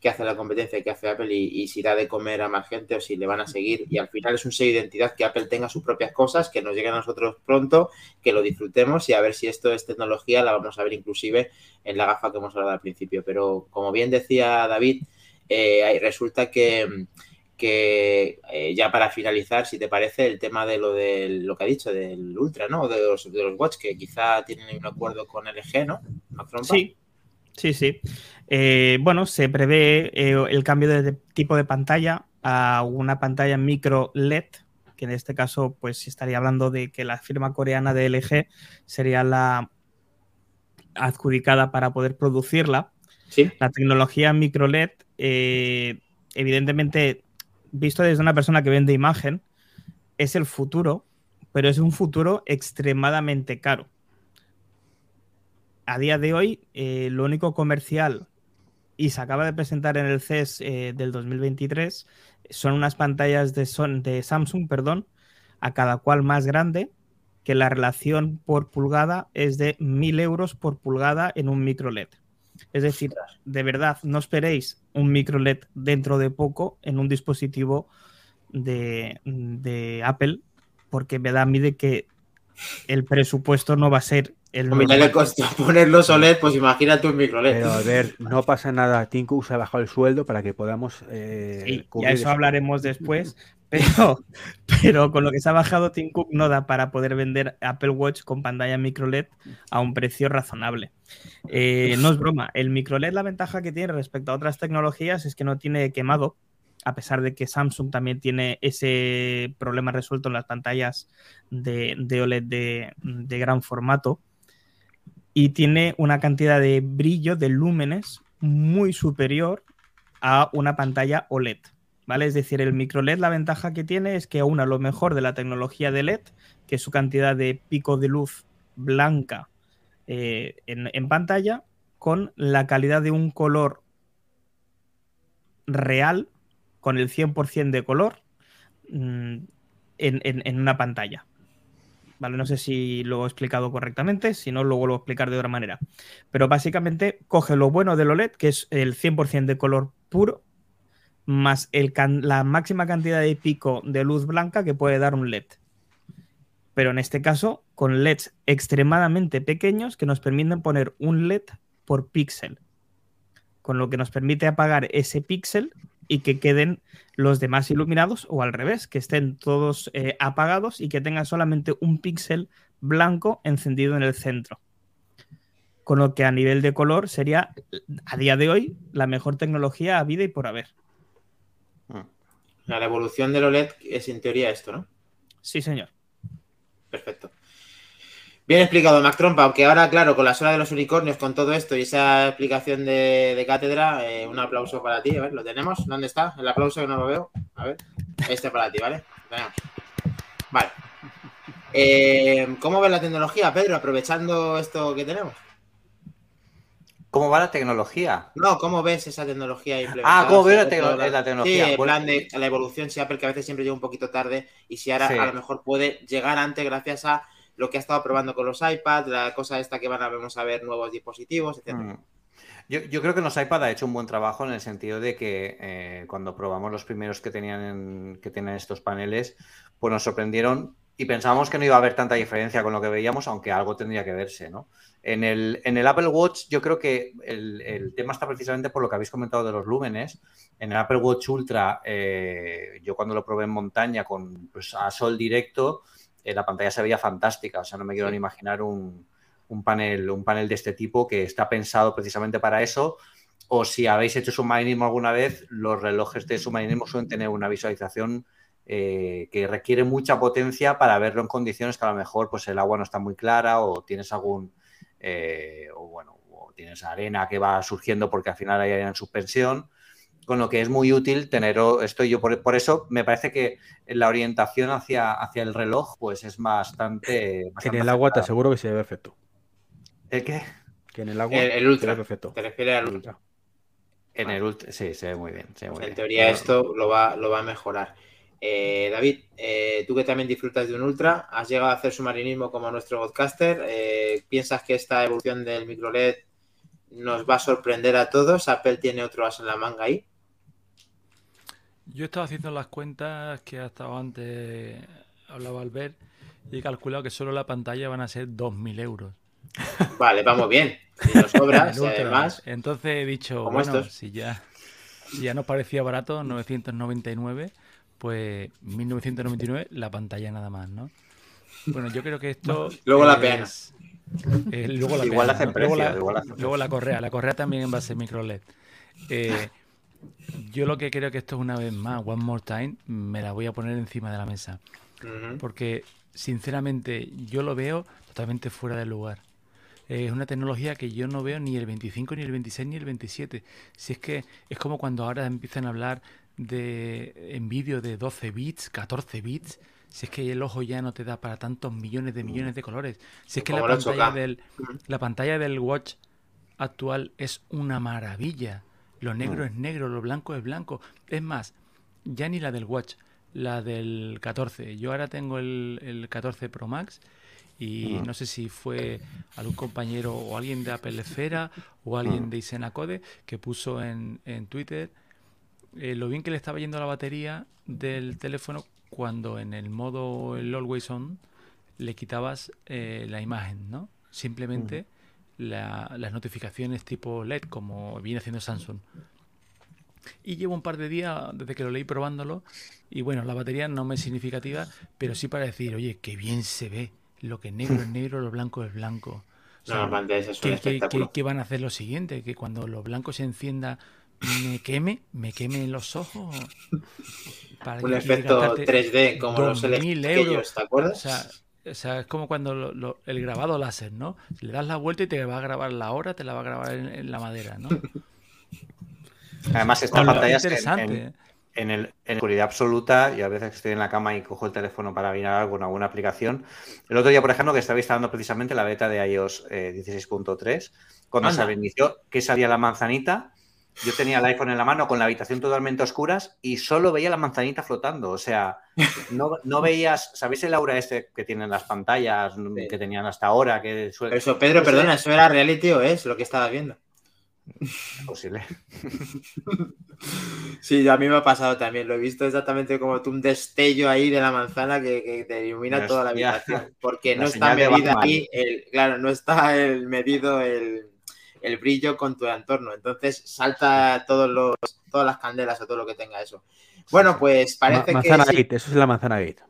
B: qué hace la competencia qué hace Apple y, si da de comer a más gente o si le van a seguir. Y al final es un sello de identidad que Apple tenga sus propias cosas, que nos lleguen a nosotros pronto, que lo disfrutemos y a ver si esto es tecnología, la vamos a ver inclusive en la gafa que hemos hablado al principio. Pero como bien decía David, eh, resulta que, que eh, ya para finalizar, si te parece, el tema de lo de lo que ha dicho, del Ultra, ¿no? De los, de los Watch, que quizá tienen un acuerdo con LG, ¿no?
D: Sí, sí, sí. Eh, bueno, se prevé eh, el cambio de, tipo de pantalla a una pantalla micro LED, que en este caso pues estaría hablando de que la firma coreana de LG sería la adjudicada para poder producirla.
B: Sí.
D: La tecnología micro LED, evidentemente, visto desde una persona que vende imagen, es el futuro, pero es un futuro extremadamente caro. A día de hoy, eh, lo único comercial, y se acaba de presentar en el CES eh, del 2023, son unas pantallas de, son, de Samsung, perdón, a cada cual más grande, que la relación por pulgada es de 1000 euros por pulgada en un micro LED. Es decir, de verdad, no esperéis un micro LED dentro de poco en un dispositivo de, de Apple, porque me da a mí de que el presupuesto no va a ser el normal.
B: le costó poner los OLED, pues imagínate un micro LED.
A: Pero a ver, no pasa nada. Tim Cook se ha bajado el sueldo para que podamos. eh,
D: Sí,
A: cubrir
D: ya eso
A: eso.
D: hablaremos después, pero, pero con lo que se ha bajado Tim Cook no da para poder vender Apple Watch con pantalla micro LED a un precio razonable. Eh, no es broma, el micro LED la ventaja que tiene respecto a otras tecnologías es que no tiene quemado a pesar de que Samsung también tiene ese problema resuelto en las pantallas de, OLED de, gran formato. Y tiene una cantidad de brillo, de lúmenes, muy superior a una pantalla OLED. ¿Vale? Es decir, el micro LED la ventaja que tiene es que aúna lo mejor de la tecnología de LED, que es su cantidad de pico de luz blanca eh, en, pantalla, con la calidad de un color real, con el 100% de color, mm, en, una pantalla. Vale, no sé si lo he explicado correctamente, si no, lo voy a explicar de otra manera. Pero básicamente coge lo bueno del OLED, que es el 100% de color puro, más la máxima cantidad de pico de luz blanca que puede dar un LED. Pero en este caso, con LEDs extremadamente pequeños que nos permiten poner un LED por píxel. Con lo que nos permite apagar ese píxel y que queden los demás iluminados o al revés, que estén todos eh, apagados y que tengan solamente un píxel blanco encendido en el centro. Con lo que a nivel de color sería, a día de hoy, la mejor tecnología a vida y por haber.
B: La evolución del OLED es en teoría esto, ¿no?
D: Sí, señor.
B: Perfecto. Bien explicado, Mac Trompa, aunque ahora, claro, con la sola de los unicornios, con todo esto y esa explicación de, cátedra, eh, un aplauso para ti. A ver, ¿lo tenemos? ¿Dónde está? El aplauso que no lo veo. A ver, este para ti, ¿vale? Vale. Eh, ¿Cómo ves la tecnología, Pedro, aprovechando esto que tenemos?
F: ¿Cómo va la tecnología?
B: No, ¿cómo ves esa tecnología implementada?
F: Ah, ¿cómo ves la, tecnología?
B: Sí, en plan de la evolución, si Apple que a veces siempre llega un poquito tarde y si ahora a lo mejor puede llegar antes gracias a lo que ha estado probando con los iPads, la cosa esta que van a, vamos a ver nuevos dispositivos, etc. Mm.
F: Yo, creo que los iPad ha hecho un buen trabajo en el sentido de que eh, cuando probamos los primeros que tenían que tienen estos paneles, pues nos sorprendieron y pensábamos que no iba a haber tanta diferencia con lo que veíamos, aunque algo tendría que verse, ¿no? En el, en el Apple Watch yo creo que el, tema está precisamente por lo que habéis comentado de los lúmenes. En el Apple Watch Ultra, eh, yo cuando lo probé en montaña con pues, a sol directo, eh, la pantalla se veía fantástica. O sea, no me quiero ni imaginar un, panel, un panel de este tipo que está pensado precisamente para eso. O si habéis hecho submarinismo alguna vez, los relojes de submarinismo suelen tener una visualización eh, que requiere mucha potencia para verlo en condiciones que a lo mejor pues el agua no está muy clara o tienes algún eh, o bueno o tienes arena que va surgiendo porque al final hay arena en suspensión con lo que es muy útil tener esto yo por, eso me parece que la orientación hacia, hacia el reloj pues es bastante,
A: en el agua te aseguro que se ve perfecto.
F: ¿el qué?
A: que en el agua
B: el, ultra. perfecto. Te refieres al ultra
F: en el ultra sí se ve muy bien,
B: en teoría esto lo va, lo va a mejorar eh, David, eh, tú que también disfrutas de un ultra, has llegado a hacer submarinismo como nuestro podcaster. Eh, ¿Piensas que esta evolución del micro LED nos va a sorprender a todos? ¿Apple tiene otro as en la manga ahí?
C: Yo he estado haciendo las cuentas que ha estado antes, hablaba Albert, y he calculado que solo la pantalla van a ser 2.000 euros.
B: Vale, vamos bien. Si nos sobra, además.
C: Entonces he dicho, bueno, si ya, si ya nos parecía barato, 999 pues 1999 la pantalla nada más, ¿no? Bueno, yo creo que esto...
B: luego la pena.
C: Eh, luego la
F: igual,
C: luego, la, luego la correa, la correa también va a ser micro LED. Eh, yo lo que creo que esto es una vez más, One More Time, me la voy a poner encima de la mesa. Porque, sinceramente, yo lo veo totalmente fuera de lugar. es una tecnología que yo no veo ni el 25, ni el 26, ni el 27. Si es que es como cuando ahora empiezan a hablar de en vídeo de 12 bits, 14 bits, si es que el ojo ya no te da para tantos millones de millones de colores, si es que la pantalla, del, la pantalla del watch actual es una maravilla. Lo negro mm. es negro, lo blanco es blanco. Es más, ya ni la del watch, la del 14. Yo ahora tengo el, el 14 Pro Max y mm. no sé si fue algún compañero o alguien de Apple Esfera o alguien mm. de Isena Code que puso en, en Twitter eh, lo bien que le estaba yendo la batería del teléfono cuando en el modo el Always On le quitabas eh, la imagen, ¿no? Simplemente las notificaciones tipo LED, como viene haciendo Samsung. Y llevo un par de días desde que lo leí probándolo. Y bueno, la batería no me es significativa, pero sí para decir, oye, qué bien se ve. Lo que negro es negro, lo blanco es blanco.
B: no,
C: ¿qué, van a hacer lo siguiente? Que cuando lo blanco se encienda me queme, me queme los ojos.
B: para Un efecto 3D como los
C: euros, ¿te acuerdas? O sea, o sea, es como cuando el grabado láser, ¿no? Le das la vuelta y te va a grabar la hora, te la va a grabar en, la madera, ¿no?
F: Además, esta pantalla es interesante. ¿eh? En, el, en oscuridad absoluta, y a veces estoy en la cama y cojo el teléfono para mirar algo en alguna aplicación. El otro día, por ejemplo, que estaba instalando precisamente la beta de iOS 16.3, eh, cuando se inició que salía la manzanita, yo tenía el iPhone en la mano con la habitación totalmente oscuras y solo veía la manzanita flotando. O sea, no, veías, ¿sabéis el aura este que tienen las pantallas que tenían hasta ahora? Que
B: Eso, Pedro, perdona, ¿eso era reality o es lo que estabas viendo?
F: Posible.
B: Sí, a mí me ha pasado también. Lo he visto exactamente como tú, un destello ahí de la manzana que, te ilumina toda la habitación. Porque no está medida ahí, el, claro, no está el medido el, el brillo con tu entorno. Entonces salta todos los, todas las candelas o todo lo que tenga eso. Bueno, pues parece que.
A: Manzana Gate, eso es la manzana Gate.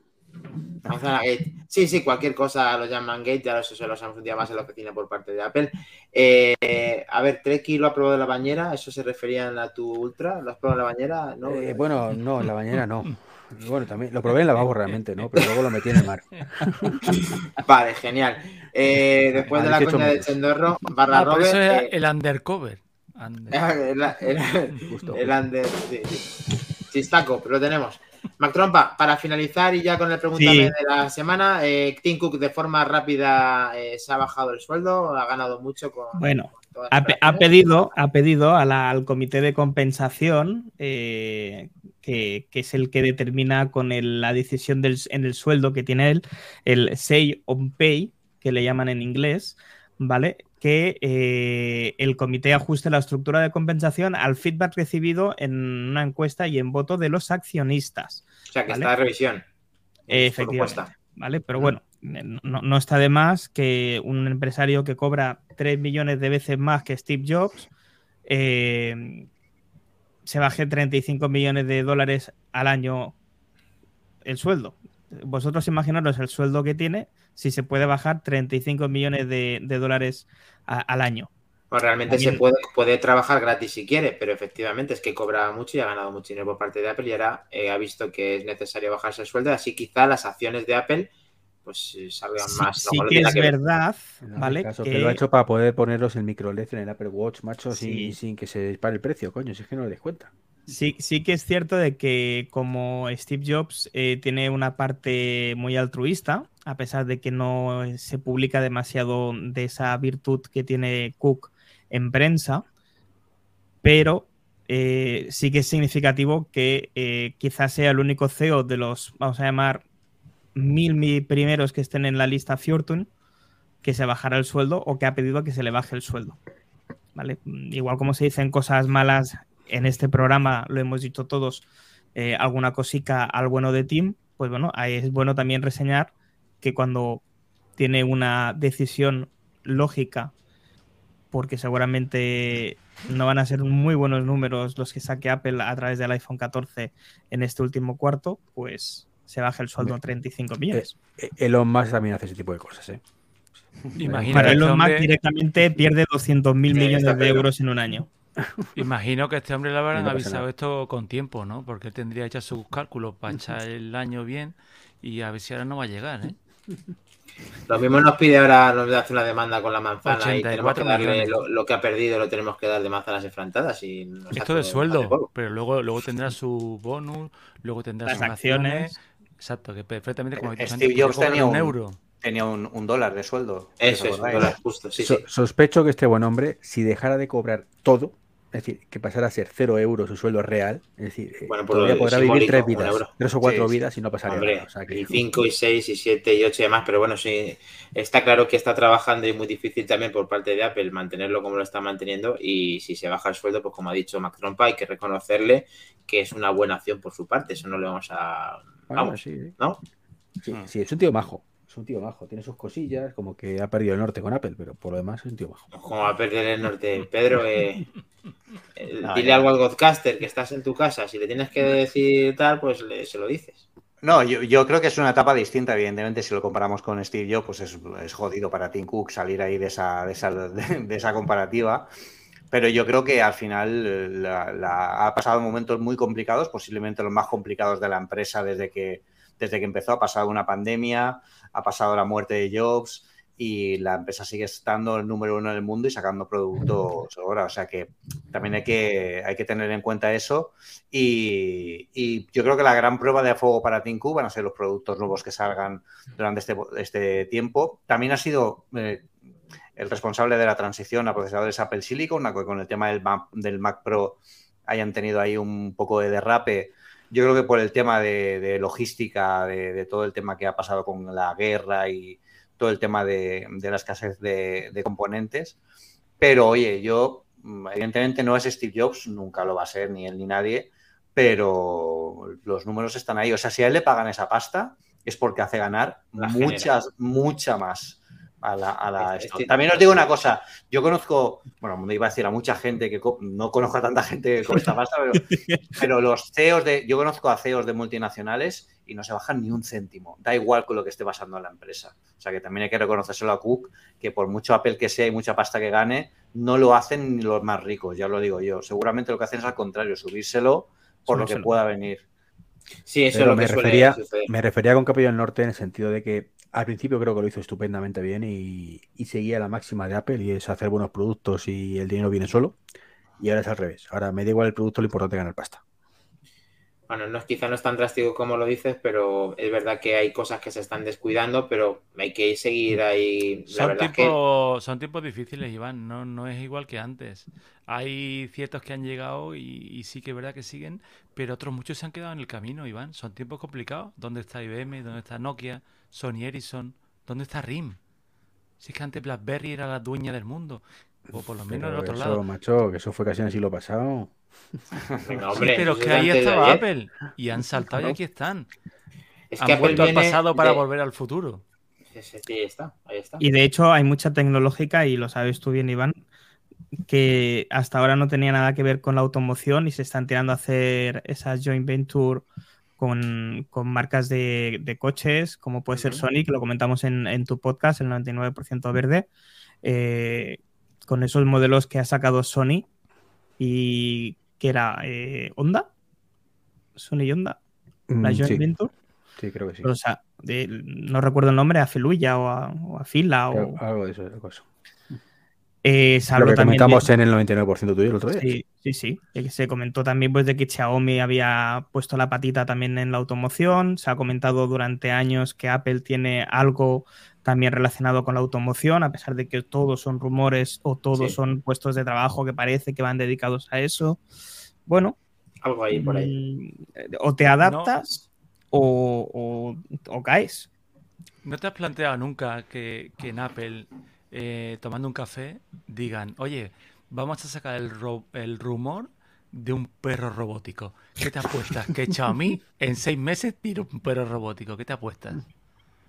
B: Manzana Gate. Sí, sí, cualquier cosa lo llaman Gate, ya eso se lo sabemos un día más en la oficina por parte de Apple. Eh, a ver, Treki lo ha probado de la bañera, ¿eso se refería a tu Ultra? ¿Lo has probado en la bañera?
A: ¿No? Eh, bueno, no, en la bañera no. Bueno, también lo probé en lavabo realmente, ¿no? Pero luego lo metí en el mar.
B: Vale, genial. Eh, después de la coña de Chendorro, barra ah,
C: Robert, eso eh, el undercover.
B: El, el, under, sí, Chistaco, pero lo tenemos. Mac Trompa, para finalizar y ya con el preguntame de la semana, eh, Tim Cook de forma rápida eh, se ha bajado el sueldo, ha ganado mucho con.
D: Bueno, ha, pedido, ha pedido al comité de compensación eh, que, es el que determina con la decisión del, en el sueldo que tiene él, el say on pay, que le llaman en inglés, ¿vale? Que eh, el comité ajuste la estructura de compensación al feedback recibido en una encuesta y en voto de los accionistas.
B: O sea, que está de revisión.
D: Efectivamente. ¿Vale? Pero bueno, no, está de más que un empresario que cobra 3 millones de veces más que Steve Jobs eh, se baje 35 millones de dólares al año el sueldo. Vosotros imaginaros el sueldo que tiene si se puede bajar 35 millones de, dólares al año.
B: Pues realmente se puede, puede trabajar gratis si quiere, pero efectivamente es que cobra mucho y ha ganado mucho dinero por parte de Apple y ahora eh, ha visto que es necesario bajarse el sueldo, así quizá las acciones de Apple pues eh, salgan más.
D: Sí, que es verdad, ¿vale?
A: que... lo ha hecho para poder ponerlos en micro LED en el Apple Watch, macho, sin, sin, que se dispare el precio, coño, si es que no le des cuenta.
D: Sí, sí que es cierto de que como Steve Jobs eh, tiene una parte muy altruista, a pesar de que no se publica demasiado de esa virtud que tiene Cook en prensa, pero eh, sí que es significativo que quizás sea el único CEO de los, vamos a llamar, mil, primeros que estén en la lista Fortune que se bajara el sueldo o que ha pedido que se le baje el sueldo. ¿Vale? Igual como se dicen cosas malas en este programa, lo hemos dicho todos, eh, alguna cosica al bueno de Tim, pues bueno, ahí es bueno también reseñar que cuando tiene una decisión lógica, porque seguramente no van a ser muy buenos números los que saque Apple a través del iPhone 14 en este último cuarto, pues se baja el sueldo a 35 millones.
A: Eh, eh, Elon Musk también hace ese tipo de cosas, ¿eh?
D: Imagino Para Elon Musk directamente pierde 200 mil millones de euros en un año.
C: Imagino que este hombre le habrán avisado esto con tiempo, ¿no? Porque él tendría hecho sus cálculos para echar el año bien y a ver si ahora no va a llegar, ¿eh?
B: Lo mismo nos pide ahora, nos hace una demanda con la manzana y tenemos que darle lo, que ha perdido, lo tenemos que dar de manzanas enfrentadas. Y
C: Esto de sueldo, pero luego, luego tendrá su bonus, luego tendrá sus acciones Exacto, que perfectamente como
F: Steve Jobs tenía un, euro. Tenía un, dólar de sueldo.
B: Eso es, un dólar justo. Sí,
A: Sospecho que este buen hombre, si dejara de cobrar todo, es decir, que pasara a ser cero euros su sueldo real, es decir, eh, bueno, pues podría vivir tres vidas, tres o cuatro vidas y no pasaría nada.
B: Y cinco, y seis, y siete, y ocho y demás, pero bueno, sí, está claro que está trabajando y es muy difícil también por parte de Apple mantenerlo como lo está manteniendo y si se baja el sueldo, pues como ha dicho Mac Trompa, hay que reconocerle que es una buena acción por su parte, eso no le vamos a Vamos, sí, ¿no?
A: Hmm. Sí, es un tío majo. Es un tío majo. Tiene sus cosillas, como que ha perdido el norte con Apple, pero por lo demás es un tío majo.
B: Como va a perder el norte? Pedro, eh, eh, dile algo al Godcaster que estás en tu casa. Si le tienes que decir tal, pues se lo dices.
F: No, yo, creo que es una etapa distinta, evidentemente, si lo comparamos con Steve Jobs, pues es, jodido para Tim Cook salir ahí de esa, de esa, de esa comparativa. Pero yo creo que al final eh, la- ha pasado momentos muy complicados, posiblemente los más complicados de la empresa desde que, desde que empezó. Ha pasado una pandemia, ha pasado la muerte de Jobs y la empresa sigue estando el número uno en el mundo y sacando productos ahora. O sea que también hay que, hay que tener en cuenta eso. Y, y yo creo que la gran prueba de fuego para Tinku van a ser los productos nuevos que salgan durante este, este tiempo. También ha sido eh, el responsable de la transición a procesadores Apple Silicon, que con el tema del Mac, del Mac Pro hayan tenido ahí un poco de derrape. Yo creo que por el tema de, de logística, de, de todo el tema que ha pasado con la guerra y todo el tema de, de la escasez de, componentes. Pero oye, yo, evidentemente no es Steve Jobs, nunca lo va a ser, ni él ni nadie, pero los números están ahí. O sea, si a él le pagan esa pasta, es porque hace ganar
B: La
F: muchas, mucha más a la, a la
B: Es-
F: esto.
B: es-
F: También os digo una cosa, yo conozco, bueno, me iba a decir a mucha gente que no conozco a tanta gente con esta pasta, pero, pero los CEOs de, yo conozco a CEOs de multinacionales y no se bajan ni un céntimo. Da igual con lo que esté pasando en la empresa. O sea que también hay que reconocérselo a Cook, que por mucho Apple que sea y mucha pasta que gane, no lo hacen ni los más ricos, ya lo digo yo. Seguramente lo que hacen es al contrario, subírselo por lo que pueda venir.
B: Sí, eso
A: Pero
B: es lo
A: me
B: que suele
A: refería,
B: suceder.
A: me refería con Capillo del Norte en el sentido de que al principio creo que lo hizo estupendamente bien y, y seguía la máxima de Apple y es hacer buenos productos y el dinero viene solo. Y ahora es al revés. Ahora me da igual el producto, lo importante es ganar pasta.
B: Bueno, no, es- quizá no es tan drástico como lo dices, pero es verdad que hay cosas que se están descuidando, pero hay que seguir ahí. La
C: Son
B: que
C: tiempos, son tiempos difíciles, Iván, no, no es igual que antes. Hay ciertos que han llegado y, y sí que es verdad que siguen, pero otros muchos se han quedado en el camino, Iván. Son tiempos complicados. ¿Dónde está IBM? ¿Dónde está Nokia? Sony Ericsson? ¿Dónde está RIM? Si es que antes BlackBerry era la dueña del mundo, o por lo menos
A: Pero
C: del otro
A: eso,
C: lado.
A: macho, que eso fue casi en el siglo pasado.
C: Sí,
B: hombre,
C: pero es
B: es
C: que ahí estaba. Apple y han saltado y aquí están.
B: Es
C: Han
B: que Apple
C: vuelto al pasado para
B: de-
C: volver al futuro.
B: Sí, sí, ahí está, ahí está.
D: Y de hecho hay mucha tecnológica, y lo sabes tú bien, Iván, que hasta ahora no tenía nada que ver con la automoción y se están tirando a hacer esas joint venture con, con marcas de, de coches, como puede ser. Sony, que lo comentamos en, en tu podcast, el 99% verde, eh, con esos modelos que ha sacado Sony y que era eh, Honda, Sony y Honda, la
A: Mm,
D: joint
A: sí,
D: venture.
A: sí, creo que sí.
D: O sea, de- no recuerdo el nombre, a Feluya o a, o a Fila o...
A: Algo de eso. de.
D: Eh, se
A: Lo que
D: también de-
A: comentamos en el 99% tuyo el otro día.
D: Sí, sí, sí. Eh, Se comentó también pues, de que Xiaomi había puesto la patita también en la automoción. Se ha comentado durante años que Apple tiene algo también relacionado con la automoción, a pesar de que todos son rumores o todos
B: Sí.
D: son puestos de trabajo que parece que van dedicados a eso. Bueno,
B: Algo ahí por ahí.
D: mm, o te adaptas o, o- o caes.
C: ¿No te has planteado nunca que, que en Apple, eh, tomando un café, digan, oye, vamos a sacar el, ro- el rumor de un perro robótico? ¿Qué te apuestas? Que Xiaomi en seis meses tira un perro robótico. ¿Qué te apuestas?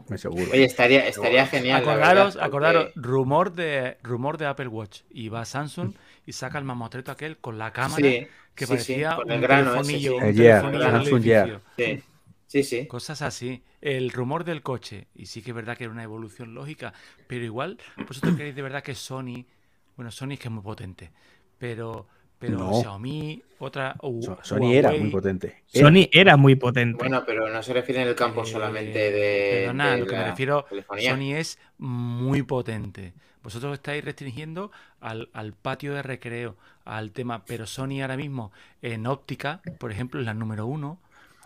A: Me seguro.
B: Oye, estaría, estaría genial.
C: acordaros,
B: verdad, porque-
C: acordaros, rumor de, rumor de Apple Watch. Y va Samsung y saca el mamotreto aquel con la cámara
B: Sí,
C: que
B: sí,
C: parecía
B: sí, con el
C: un
B: grano ese,
C: telefonillo,
B: sí.
C: un telefonillo
A: Samsung.
B: Sí, sí.
C: Cosas así. El rumor del coche. Y sí que es verdad que era una evolución lógica. Pero igual, ¿vosotros creéis de verdad que Sony. Bueno, Sony es que es muy potente. Pero. Pero
A: No.
C: Xiaomi, otra.
A: Sony era muy potente. Era.
D: Sony era muy potente.
B: Bueno, pero no se refiere en el campo
C: eh,
B: solamente de.
C: Perdona,
B: de
C: lo que me refiero.
B: telefonía.
C: Sony es muy potente. Vosotros estáis restringiendo al, al patio de recreo, al tema. Pero Sony ahora mismo en óptica, por ejemplo, es la número uno.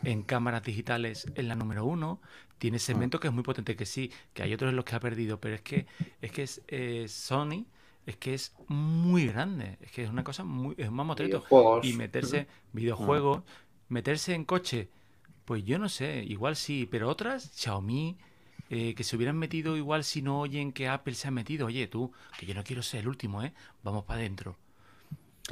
C: En cámaras digitales es la número uno. Tiene segmentos que es muy potente, que sí, que hay otros en los que ha perdido, pero es que es que es, eh, Sony es que es muy grande, es que es una cosa muy, es un mamotreto. Y meterse videojuegos, meterse en coche, pues yo no sé, igual sí, pero otras, Xiaomi, eh, que se hubieran metido igual si no oyen que Apple se ha metido, oye tú, que yo no quiero ser el último, ¿eh? Vamos para adentro.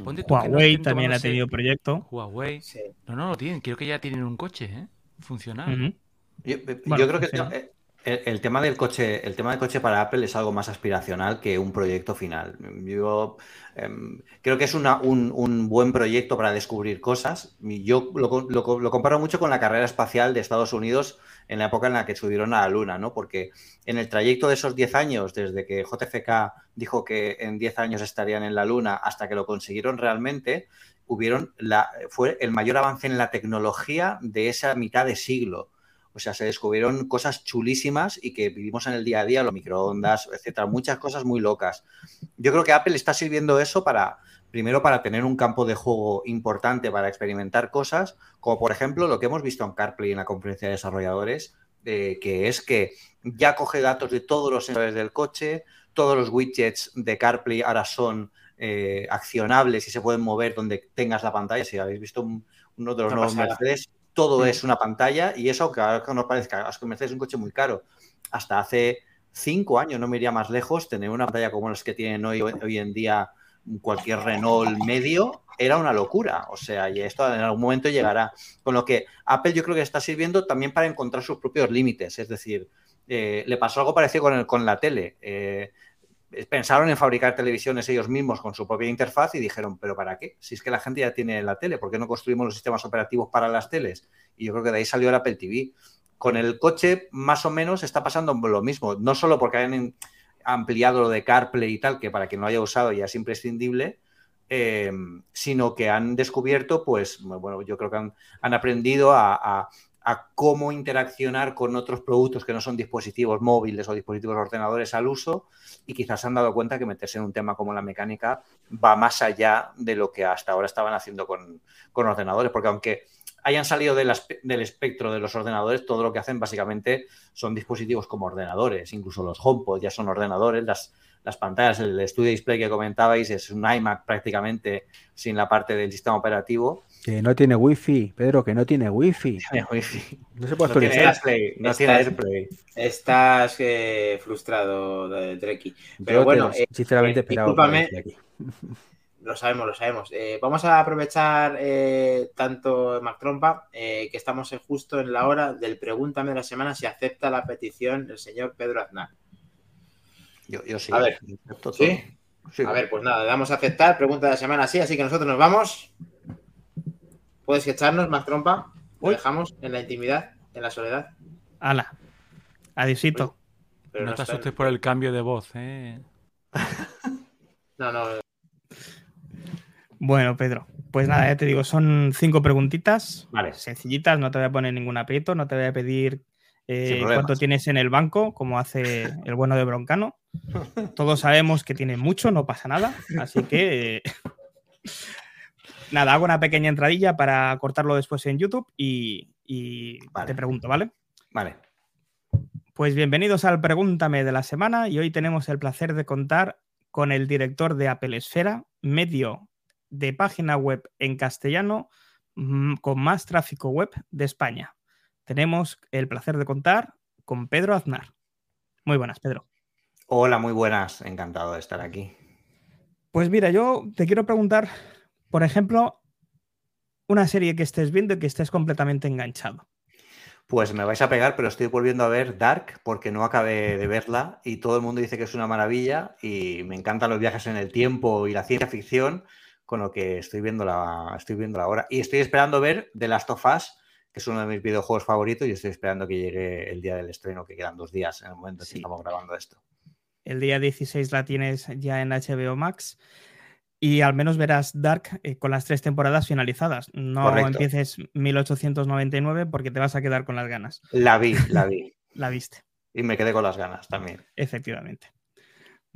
C: Ponte tú que no
D: Huawei también ha tenido proyecto.
C: Huawei.
B: Sí.
C: No, no lo tienen, creo que ya tienen un coche, ¿eh? Funcional.
F: Yo, yo
D: Bueno,
F: creo que eh, el, tema del coche, el tema del coche para Apple es algo más aspiracional que un proyecto final. Yo em, creo que es un, buen proyecto para descubrir cosas. Yo lo, comparo mucho con la carrera espacial de Estados Unidos en la época en la que subieron a la Luna, ¿no? Porque en el trayecto de esos 10 años, desde que JFK dijo que en 10 años estarían en la Luna hasta que lo consiguieron realmente, hubieron fue el mayor avance en la tecnología de esa mitad de siglo. O sea, se descubrieron cosas chulísimas y que vivimos en el día a día, los microondas, etcétera, muchas cosas muy locas. Yo creo que Apple está sirviendo eso para, primero, para tener un campo de juego importante para experimentar cosas, como por ejemplo lo que hemos visto en CarPlay en la conferencia de desarrolladores, eh, que es que ya coge datos de todos los sensores del coche, todos los widgets de CarPlay ahora son eh, accionables y se pueden mover donde tengas la pantalla. Si habéis visto uno de los nuevos Mercedes, todo es una pantalla y eso, que ahora que nos parezca, es que Mercedes es un coche muy caro. Hasta hace cinco años, no me iría más lejos, tener una pantalla como las que tienen hoy, hoy en día cualquier Renault medio era una locura. O sea, y esto en algún momento llegará. Con lo que Apple yo creo que está sirviendo también para encontrar sus propios límites. Es decir, eh, le pasó algo parecido con, con la tele. Eh, pensaron en fabricar televisiones ellos mismos con su propia interfaz y dijeron, pero ¿para qué? Si es que la gente ya tiene la tele, ¿por qué no construimos los sistemas operativos para las teles? Y yo creo que de ahí salió el Apple TV. Con el coche, más o menos, está pasando lo mismo. No solo porque hayan ampliado lo de CarPlay y tal, que para quien no haya usado ya es imprescindible, eh, sino que han descubierto, pues, bueno, yo creo que han, aprendido a, cómo interaccionar con otros productos que no son dispositivos móviles o dispositivos ordenadores al uso y quizás han dado cuenta que meterse en un tema como la mecánica va más allá de lo que hasta ahora estaban haciendo con, ordenadores, porque aunque hayan salido del, espectro de los ordenadores, todo lo que hacen básicamente son dispositivos como ordenadores, incluso los HomePod ya son ordenadores, las, las pantallas, el estudio display que comentabais es un iMac prácticamente sin la parte del sistema operativo
A: que no tiene wifi, Pedro, que no tiene wifi.
F: Tiene wifi.
A: No se puede actualizar.
B: no tiene AirPlay. Estás eh, frustrado, Dreki. Pero bueno,
A: eh, sinceramente
B: eh, discúlpame. Lo sabemos, lo sabemos. vamos a aprovechar tanto Mac Trompa que estamos justo en la hora del pregúntame de la semana si acepta la petición el señor Pedro Aznar.
F: Yo, yo sí.
B: A ver, ¿sí? A ver, pues nada, le damos a aceptar, pregunta de la semana sí, así que nosotros nos vamos. ¿Puedes echarnos más trompa? Lo dejamos en la intimidad, en la soledad.
D: Ala. Adiosito.
C: no, te asustes por el cambio de voz, ¿eh?
B: no, no.
D: Bueno, Pedro, pues nada, ya te digo, son cinco preguntitas.
F: Vale.
D: Sencillitas, no te voy a poner ningún aprieto, no te voy a pedir eh, cuánto tienes en el banco, como hace el bueno de Broncano. Todos sabemos que tiene mucho, no pasa nada. Así que nada, hago una pequeña entradilla para cortarlo después en YouTube y, te pregunto, ¿vale?
F: Vale.
D: Pues bienvenidos al Pregúntame de la semana y hoy tenemos el placer de contar con el director de Apple Esfera, medio de página web en castellano mm, con más tráfico web de España. Tenemos el placer de contar con Pedro Aznar. Muy buenas, Pedro.
F: Hola, muy buenas. Encantado de estar aquí.
D: Pues mira, yo te quiero preguntar por ejemplo, una serie que estés viendo y que estés completamente enganchado.
F: Pues me vais a pegar, pero estoy volviendo a ver Dark porque no acabé de verla y todo el mundo dice que es una maravilla y me encantan los viajes en el tiempo y la ciencia ficción, con lo que estoy viendo la, estoy viendo ahora. Y estoy esperando ver The Last of Us, que es uno de mis videojuegos favoritos y estoy esperando que llegue el día del estreno, que quedan dos días en el momento en que estamos grabando esto.
D: El día 16 la tienes ya en HBO Max. Y al menos verás Dark eh, con las tres temporadas finalizadas. No empieces 1899 porque te vas a quedar con las ganas.
F: La vi, la vi.
D: la viste.
F: Y me quedé con las ganas también.
D: Efectivamente.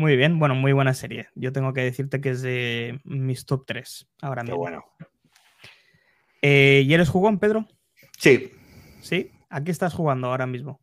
D: Muy bien, bueno, muy buena serie. Yo tengo que decirte que es de mis top 3 ahora mismo.
F: Qué bueno.
D: Eh, ¿Y eres jugón, Pedro?
F: Sí.
D: ¿Sí? ¿A qué estás jugando ahora mismo?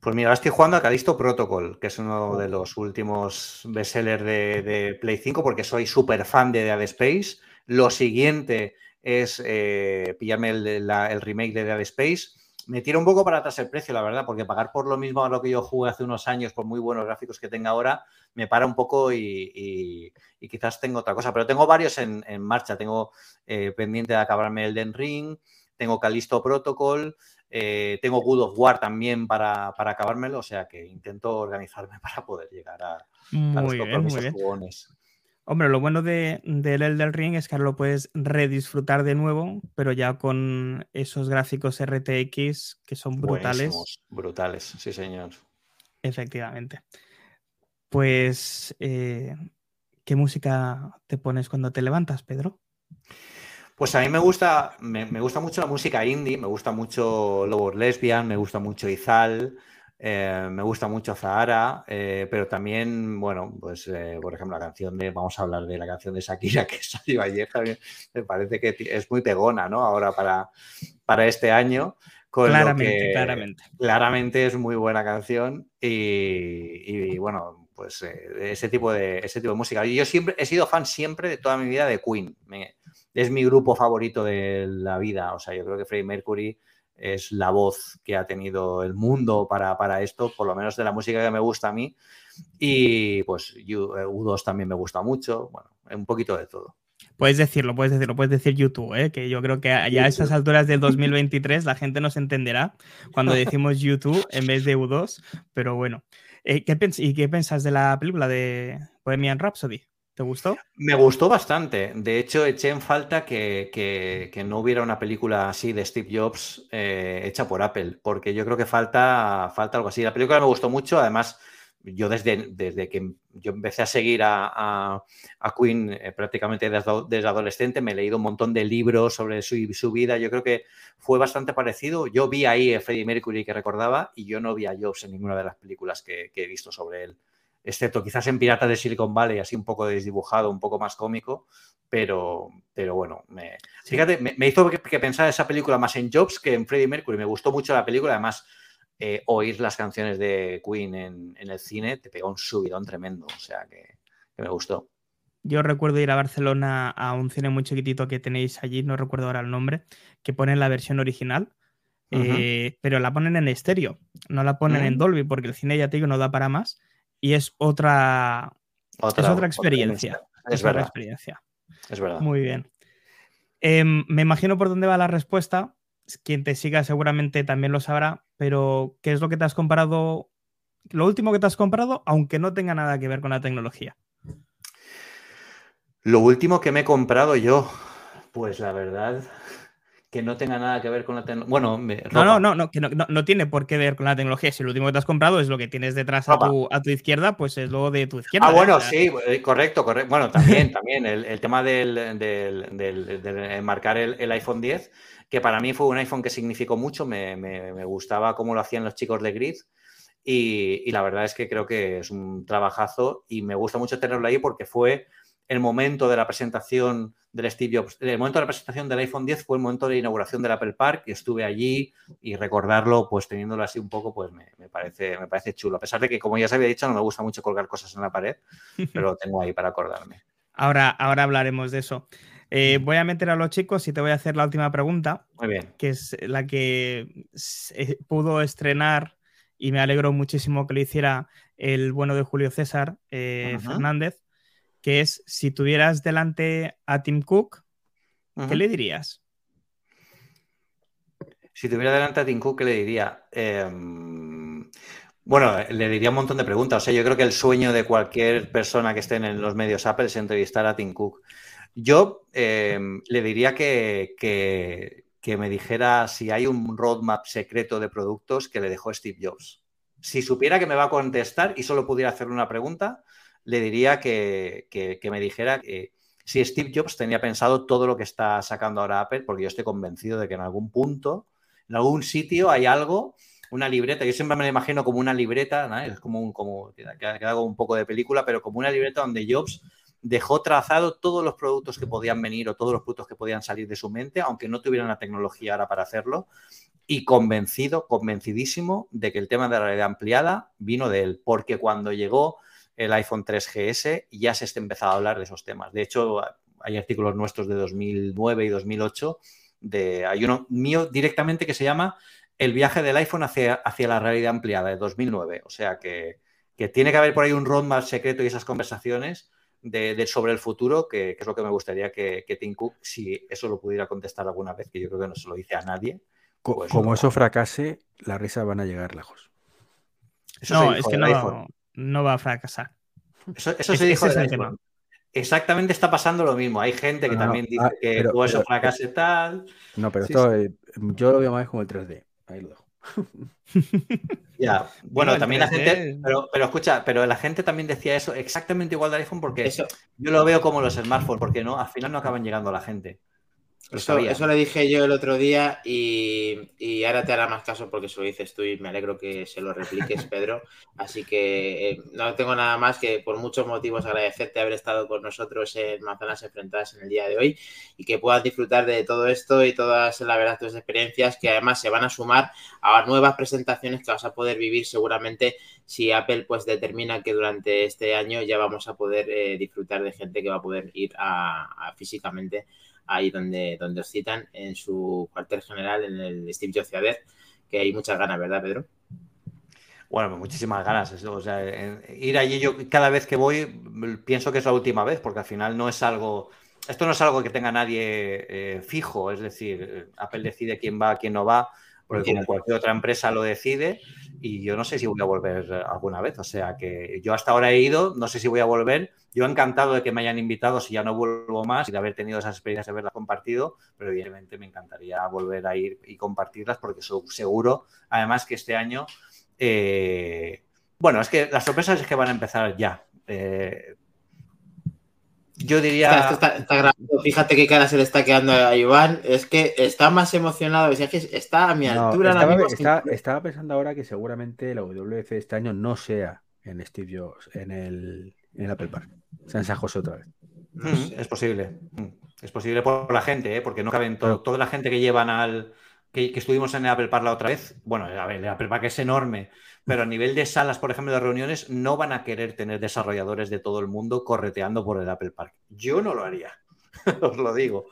F: Pues mira, ahora estoy jugando a Calisto Protocol, que es uno de los últimos bestsellers de, Play 5, porque soy súper fan de Dead Space. Lo siguiente es eh, pillarme el, remake de Dead Space. Me tira un poco para atrás el precio, la verdad, porque pagar por lo mismo a lo que yo jugué hace unos años, por muy buenos gráficos que tenga ahora, me para un poco y, quizás tengo otra cosa. Pero tengo varios en, marcha. Tengo eh, pendiente de acabarme el Den Ring, tengo Callisto Protocol, eh, tengo Good of War también para, para, acabármelo, o sea que intento organizarme para poder llegar a, a los compromisos jugones.
D: Hombre, lo bueno de, del Elden Ring es que ahora lo puedes redisfrutar de nuevo, pero ya con esos gráficos RTX que son brutales,
F: Buenísimos, brutales, sí señor.
D: efectivamente. Pues, eh, ¿qué música te pones cuando te levantas, Pedro?
F: Pues a mí me gusta, me, me gusta mucho la música indie, me gusta mucho Lobos Lesbian, me gusta mucho Izal, eh, me gusta mucho Zahara, eh, pero también, bueno, pues eh, por ejemplo la canción de, vamos a hablar de la canción de Shakira que salió ayer, también me parece que es muy pegona, ¿no? Ahora para, para este año. Con lo
D: Claramente,
F: que
D: claramente.
F: claramente es muy buena canción y, y, bueno, pues eh, ese, tipo de, ese tipo de música. Yo siempre he sido fan siempre de toda mi vida de Queen. Me- es mi grupo favorito de la vida. O sea, yo creo que Freddie Mercury es la voz que ha tenido el mundo para, para esto, por lo menos de la música que me gusta a mí. Y pues U- eh, U2 también me gusta mucho. Bueno, un poquito de todo.
D: Puedes decirlo, puedes decirlo, puedes decir YouTube, ¿eh? que yo creo que ya a estas alturas del 2023 la gente nos entenderá cuando decimos YouTube en vez de U2, pero bueno. Eh, ¿qué pens- ¿Y qué piensas de la película de Bohemian Rhapsody? ¿Te gustó?
F: Me gustó bastante. De hecho, eché en falta que, no hubiera una película así de Steve Jobs eh, hecha por Apple, porque yo creo que falta, algo así. La película me gustó mucho, además, yo desde, que yo empecé a seguir a, a- a Queen eh, prácticamente desde, adolescente, me he leído un montón de libros sobre su, su vida. Yo creo que fue bastante parecido. Yo vi ahí a Freddie Mercury que recordaba y yo no vi a Jobs en ninguna de las películas que he visto sobre él excepto quizás en Piratas de Silicon Valley, así un poco desdibujado, un poco más cómico, pero, pero bueno, me, fíjate, me, me hizo que, que, pensar esa película más en Jobs que en Freddie Mercury. Me gustó mucho la película, además eh, oír las canciones de Queen en, en, el cine te pegó un subidón tremendo, o sea que, que, me gustó.
D: Yo recuerdo ir a Barcelona a un cine muy chiquitito que tenéis allí, no recuerdo ahora el nombre, que ponen la versión original. Uh -huh. eh, pero la ponen en estéreo, no la ponen uh -huh. en Dolby porque el cine ya te digo no da para más y es otra, otra es otra experiencia.
F: Otra
D: es,
F: verdad.
D: otra experiencia.
F: Es verdad.
D: Muy bien. Eh, me imagino por dónde va la respuesta. Quien te siga seguramente también lo sabrá, pero ¿qué es lo que te has comprado? Lo último que te has comprado, aunque no tenga nada que ver con la tecnología.
F: Lo último que me he comprado yo, pues la verdad, que no tenga nada que ver con la tecnología. Bueno, me,
D: no, no, no, no, que no, no, no, tiene por qué ver con la tecnología. Si lo último que te has comprado es lo que tienes detrás a tu, a tu, izquierda, pues es lo de tu izquierda.
F: Ah, bueno, ¿eh? sí, correcto, correcto. Bueno, también, también el, el tema del, del, del, del marcar el, el, iPhone 10, que para mí fue un iPhone que significó mucho, me, me, me gustaba cómo lo hacían los chicos de Grid. Y, y, la verdad es que creo que es un trabajazo y me gusta mucho tenerlo ahí porque fue el momento de la presentación del Steve Jobs, el momento de la presentación del iPhone 10 fue el momento de la inauguración del Apple Park y estuve allí y recordarlo, pues teniéndolo así un poco, pues me, me, parece, me parece chulo. A pesar de que, como ya os había dicho, no me gusta mucho colgar cosas en la pared, pero lo tengo ahí para acordarme.
D: Ahora, ahora hablaremos de eso. Eh, voy a meter a los chicos y te voy a hacer la última pregunta.
F: Muy bien.
D: Que es la que pudo estrenar y me alegro muchísimo que lo hiciera el bueno de Julio César eh. Fernández que es si tuvieras delante a Tim Cook, uh -huh. ¿qué le dirías?
F: Si tuviera delante a Tim Cook, ¿qué le diría? Eh, bueno, le diría un montón de preguntas. O sea, yo creo que el sueño de cualquier persona que esté en los medios Apple es entrevistar a Tim Cook. Yo eh, le diría que, que, que, me dijera si hay un roadmap secreto de productos que le dejó Steve Jobs. Si supiera que me va a contestar y solo pudiera hacerle una pregunta, le diría que, que, me dijera que si Steve Jobs tenía pensado todo lo que está sacando ahora Apple, porque yo estoy convencido de que en algún punto, en algún sitio hay algo, una libreta, yo siempre me lo imagino como una libreta, es como un, como, queda como un poco de película, pero como una libreta donde Jobs dejó trazado todos los productos que podían venir o todos los productos que podían salir de su mente, aunque no tuvieran la tecnología ahora para hacerlo, y convencido, convencidísimo de que el tema de la realidad ampliada vino de él, porque cuando llegó el iPhone 3GS ya se está empezando a hablar de esos temas. De hecho, hay artículos nuestros de 2009 y 2008, de, hay uno mío directamente que se llama El viaje del iPhone hacia, hacia la realidad ampliada de 2009. O sea que, que, tiene que haber por ahí un roadmap secreto y esas conversaciones de, de sobre el futuro, que, que es lo que me gustaría que, que Tim Cook, si eso lo pudiera contestar alguna vez, que yo creo que no se lo dice a nadie. Pues
A: como
F: no.
A: eso fracase, las risas van a llegar lejos.
F: Eso
D: No, es que no,
F: iPhone.
D: No va a fracasar.
F: Eso, eso
D: Es-
F: se dijo
D: ese es el
F: iPhone. Exactamente está pasando lo mismo. Hay gente que
A: No, no,
F: también dice
A: ah,
F: que
A: pero-
F: todo eso
A: pero-
F: fracase tal.
A: No, pero
F: Sí,
A: esto eh, yo lo veo más como el 3D. Ahí lo dejo.
F: Ya, bueno, también la
D: 3D
F: gente, pero, pero escucha, pero la gente también decía eso exactamente igual del iPhone porque
B: Eso,
F: yo lo veo como los smartphones, porque no, al final no acaban llegando a la gente.
B: Eso, eso le dije yo el otro día y, y ahora te hará más caso porque se lo dices tú y me alegro que se lo repliques, Pedro. Así que eh, no tengo nada más que por muchos motivos agradecerte haber estado con nosotros en Manzanas Enfrentadas en el día de hoy y que puedas disfrutar de todo esto y todas, la verdad, tus experiencias que además se van a sumar a nuevas presentaciones que vas a poder vivir seguramente si Apple pues determina que durante este año ya vamos a poder eh, disfrutar de gente que va a poder ir a, a físicamente ahí donde, donde os citan en su cuartel general en el Steve Jobs que hay muchas ganas, ¿verdad, Pedro?
F: Bueno, pues muchísimas ganas. o sea, ir allí yo cada vez que voy pienso que es la última vez, porque al final no es algo, esto no es algo que tenga nadie eh, fijo, es decir, eh, Apple decide quién va, quién no va, porque como cualquier otra empresa lo decide, y yo no sé si voy a volver alguna vez. O sea que yo hasta ahora he ido, no sé si voy a volver. Yo encantado de que me hayan invitado, si ya no vuelvo más, y de haber tenido esas experiencias de haberlas compartido, pero evidentemente me encantaría volver a ir y compartirlas, porque seguro, además que este año eh, bueno, es que las sorpresas es que van a empezar ya. Eh, yo diría.
B: Está, esto está- está grabando. Fíjate qué cara se le está quedando a Iván. Es que está más emocionado. O es que está a mi
A: No,
B: altura.
A: estaba, está- estaba pensando ahora que seguramente la WC este año no sea en Steve Jobs, en el, en el Apple Park. Sea en San José otra vez.
F: Mm. Es posible. Es posible por la gente, ¿eh? porque no caben to-
A: Claro.
F: toda la gente que llevan al. Que, que estuvimos en el Apple Park la otra vez. Bueno, a ver, el Apple Park es enorme, pero a nivel de salas, por ejemplo, de reuniones, no van a querer tener desarrolladores de todo el mundo correteando por el Apple Park. Yo no lo haría, os lo digo.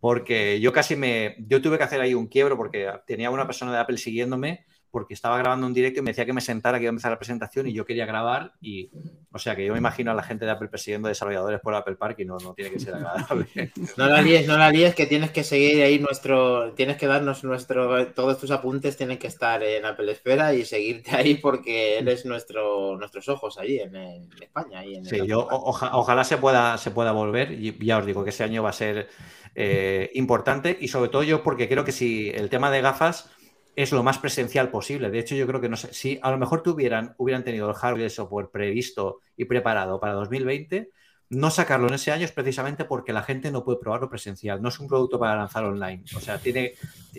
F: Porque yo casi me. Yo tuve que hacer ahí un quiebro porque tenía una persona de Apple siguiéndome porque estaba grabando un directo y me decía que me sentara, que iba a empezar la presentación y yo quería grabar y, o sea, que yo me imagino a la gente de Apple persiguiendo desarrolladores por Apple Park y no, no tiene que ser agradable.
B: No la líes, no la líes, que tienes que seguir ahí nuestro. Tienes que darnos nuestro. Todos tus apuntes tienen que estar en Apple Esfera y seguirte ahí porque eres nuestro, nuestros ojos allí en, en España. ahí en
F: Sí, yo oja- ojalá se pueda, se pueda volver y ya os digo que ese año va a ser eh, importante y sobre todo yo porque creo que si el tema de gafas es lo más presencial posible. De hecho, yo creo que no sé, si a lo mejor tuvieran, hubieran tenido el hardware y el software previsto y preparado para 2020, no sacarlo en ese año es precisamente porque la gente no puede probarlo presencial. No es un producto para lanzar online. O sea, tiene,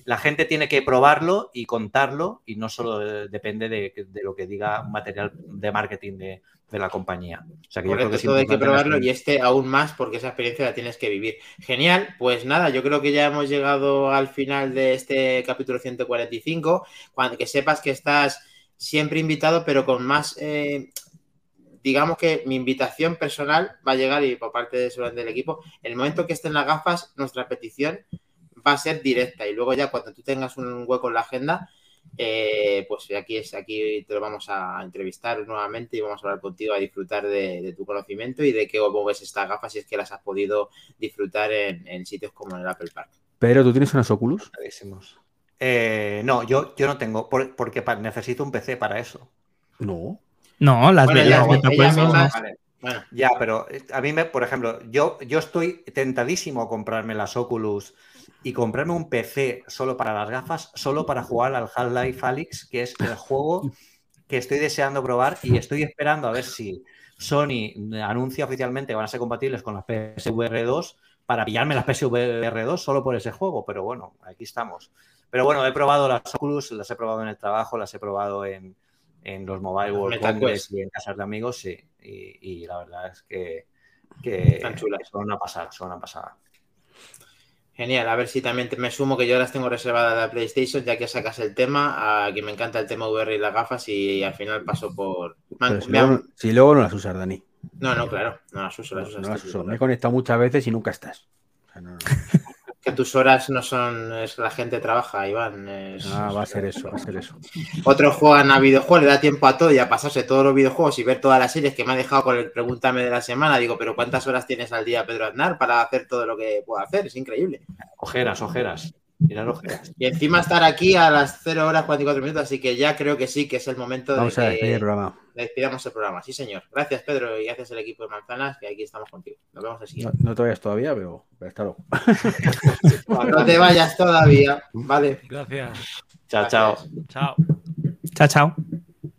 F: la gente tiene que probarlo y contarlo y no solo eh, depende de, de lo que diga un material de marketing de, de la compañía. O sea, que yo creo que
B: todo hay que probarlo y este aún más porque esa experiencia la tienes que vivir. Genial, pues nada, yo creo que ya hemos llegado al final de este capítulo 145. Cuando, que sepas que estás siempre invitado, pero con más, eh, digamos que mi invitación personal va a llegar y por parte de, del equipo, en el momento que estén las gafas, nuestra petición va a ser directa y luego ya cuando tú tengas un hueco en la agenda, eh, pues aquí es aquí te lo vamos a entrevistar nuevamente y vamos a hablar contigo a disfrutar de, de tu conocimiento y de qué cómo ves estas gafas si es que las has podido disfrutar en, en sitios como en el Apple Park.
A: Pero tú tienes unas Oculus.
F: Eh, no, yo, yo no tengo, por- porque pa- necesito un PC para eso.
A: No.
D: No, las
B: Bueno,
D: de
B: ellas-
D: las
B: ellas
D: metapuestas-
B: mismas-
F: Vale.
B: Bueno,
F: Ya, pero eh, a mí, me, por ejemplo, yo, yo estoy tentadísimo a comprarme las Oculus y comprarme un PC solo para las gafas, solo para jugar al Half-Life Alyx, que es el juego que estoy deseando probar y estoy esperando a ver si Sony anuncia oficialmente que van a ser compatibles con las PSVR 2 para pillarme las PSVR 2 solo por ese juego, pero bueno, aquí estamos. Pero bueno, he probado las Oculus, las he probado en el trabajo, las he probado en, en los Mobile World. Congress y en casas de amigos, sí. Y, y la verdad es que, que
B: Están chulas.
F: son una pasada, son una pasada.
B: Genial. A ver si también te- me sumo que yo las tengo reservadas la PlayStation, ya que sacas el tema, a que me encanta el tema VR y las gafas y, al final paso por... Man-
A: si, luego,
B: han-
A: si luego no las usas, Dani.
B: No, no, claro, no las uso, las uso.
A: No las uso. Me he conectado muchas veces y nunca estás. O sea, no, no.
B: Que tus horas no son. Es la gente trabaja, Iván. es-
A: Ah, va a ser eso, va a ser eso.
B: Otros juegan a videojuegos, le da tiempo a todo y a pasarse todos los videojuegos y ver todas las series que me ha dejado con el pregúntame de la semana. Digo, pero ¿cuántas horas tienes al día, Pedro Aznar, para hacer todo lo que puedo hacer? Es increíble.
F: Ojeras, ojeras. Ojeras.
B: Y encima estar aquí a las 0 horas 44 minutos, así que ya creo que sí que es el momento de
A: a despedir el programa.
B: despidamos el programa. Sí, señor. Gracias, Pedro, y gracias al equipo de Manzanas, que aquí estamos contigo. Nos vemos el
A: No,
B: siguiente.
A: no te vayas todavía, pero pero hasta luego.
B: No te vayas todavía. Vale.
C: Gracias.
F: Chao, chao.
B: Gracias.
C: Chao.
D: Chao, chao.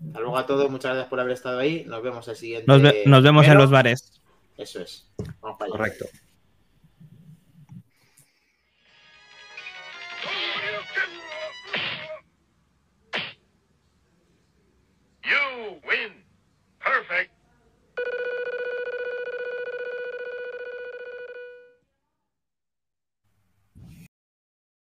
B: Hasta luego a todos. Muchas gracias por haber estado ahí. Nos vemos el siguiente.
D: Nos, ve- nos vemos en los bares.
B: Eso es. Vamos para allá.
F: Correcto.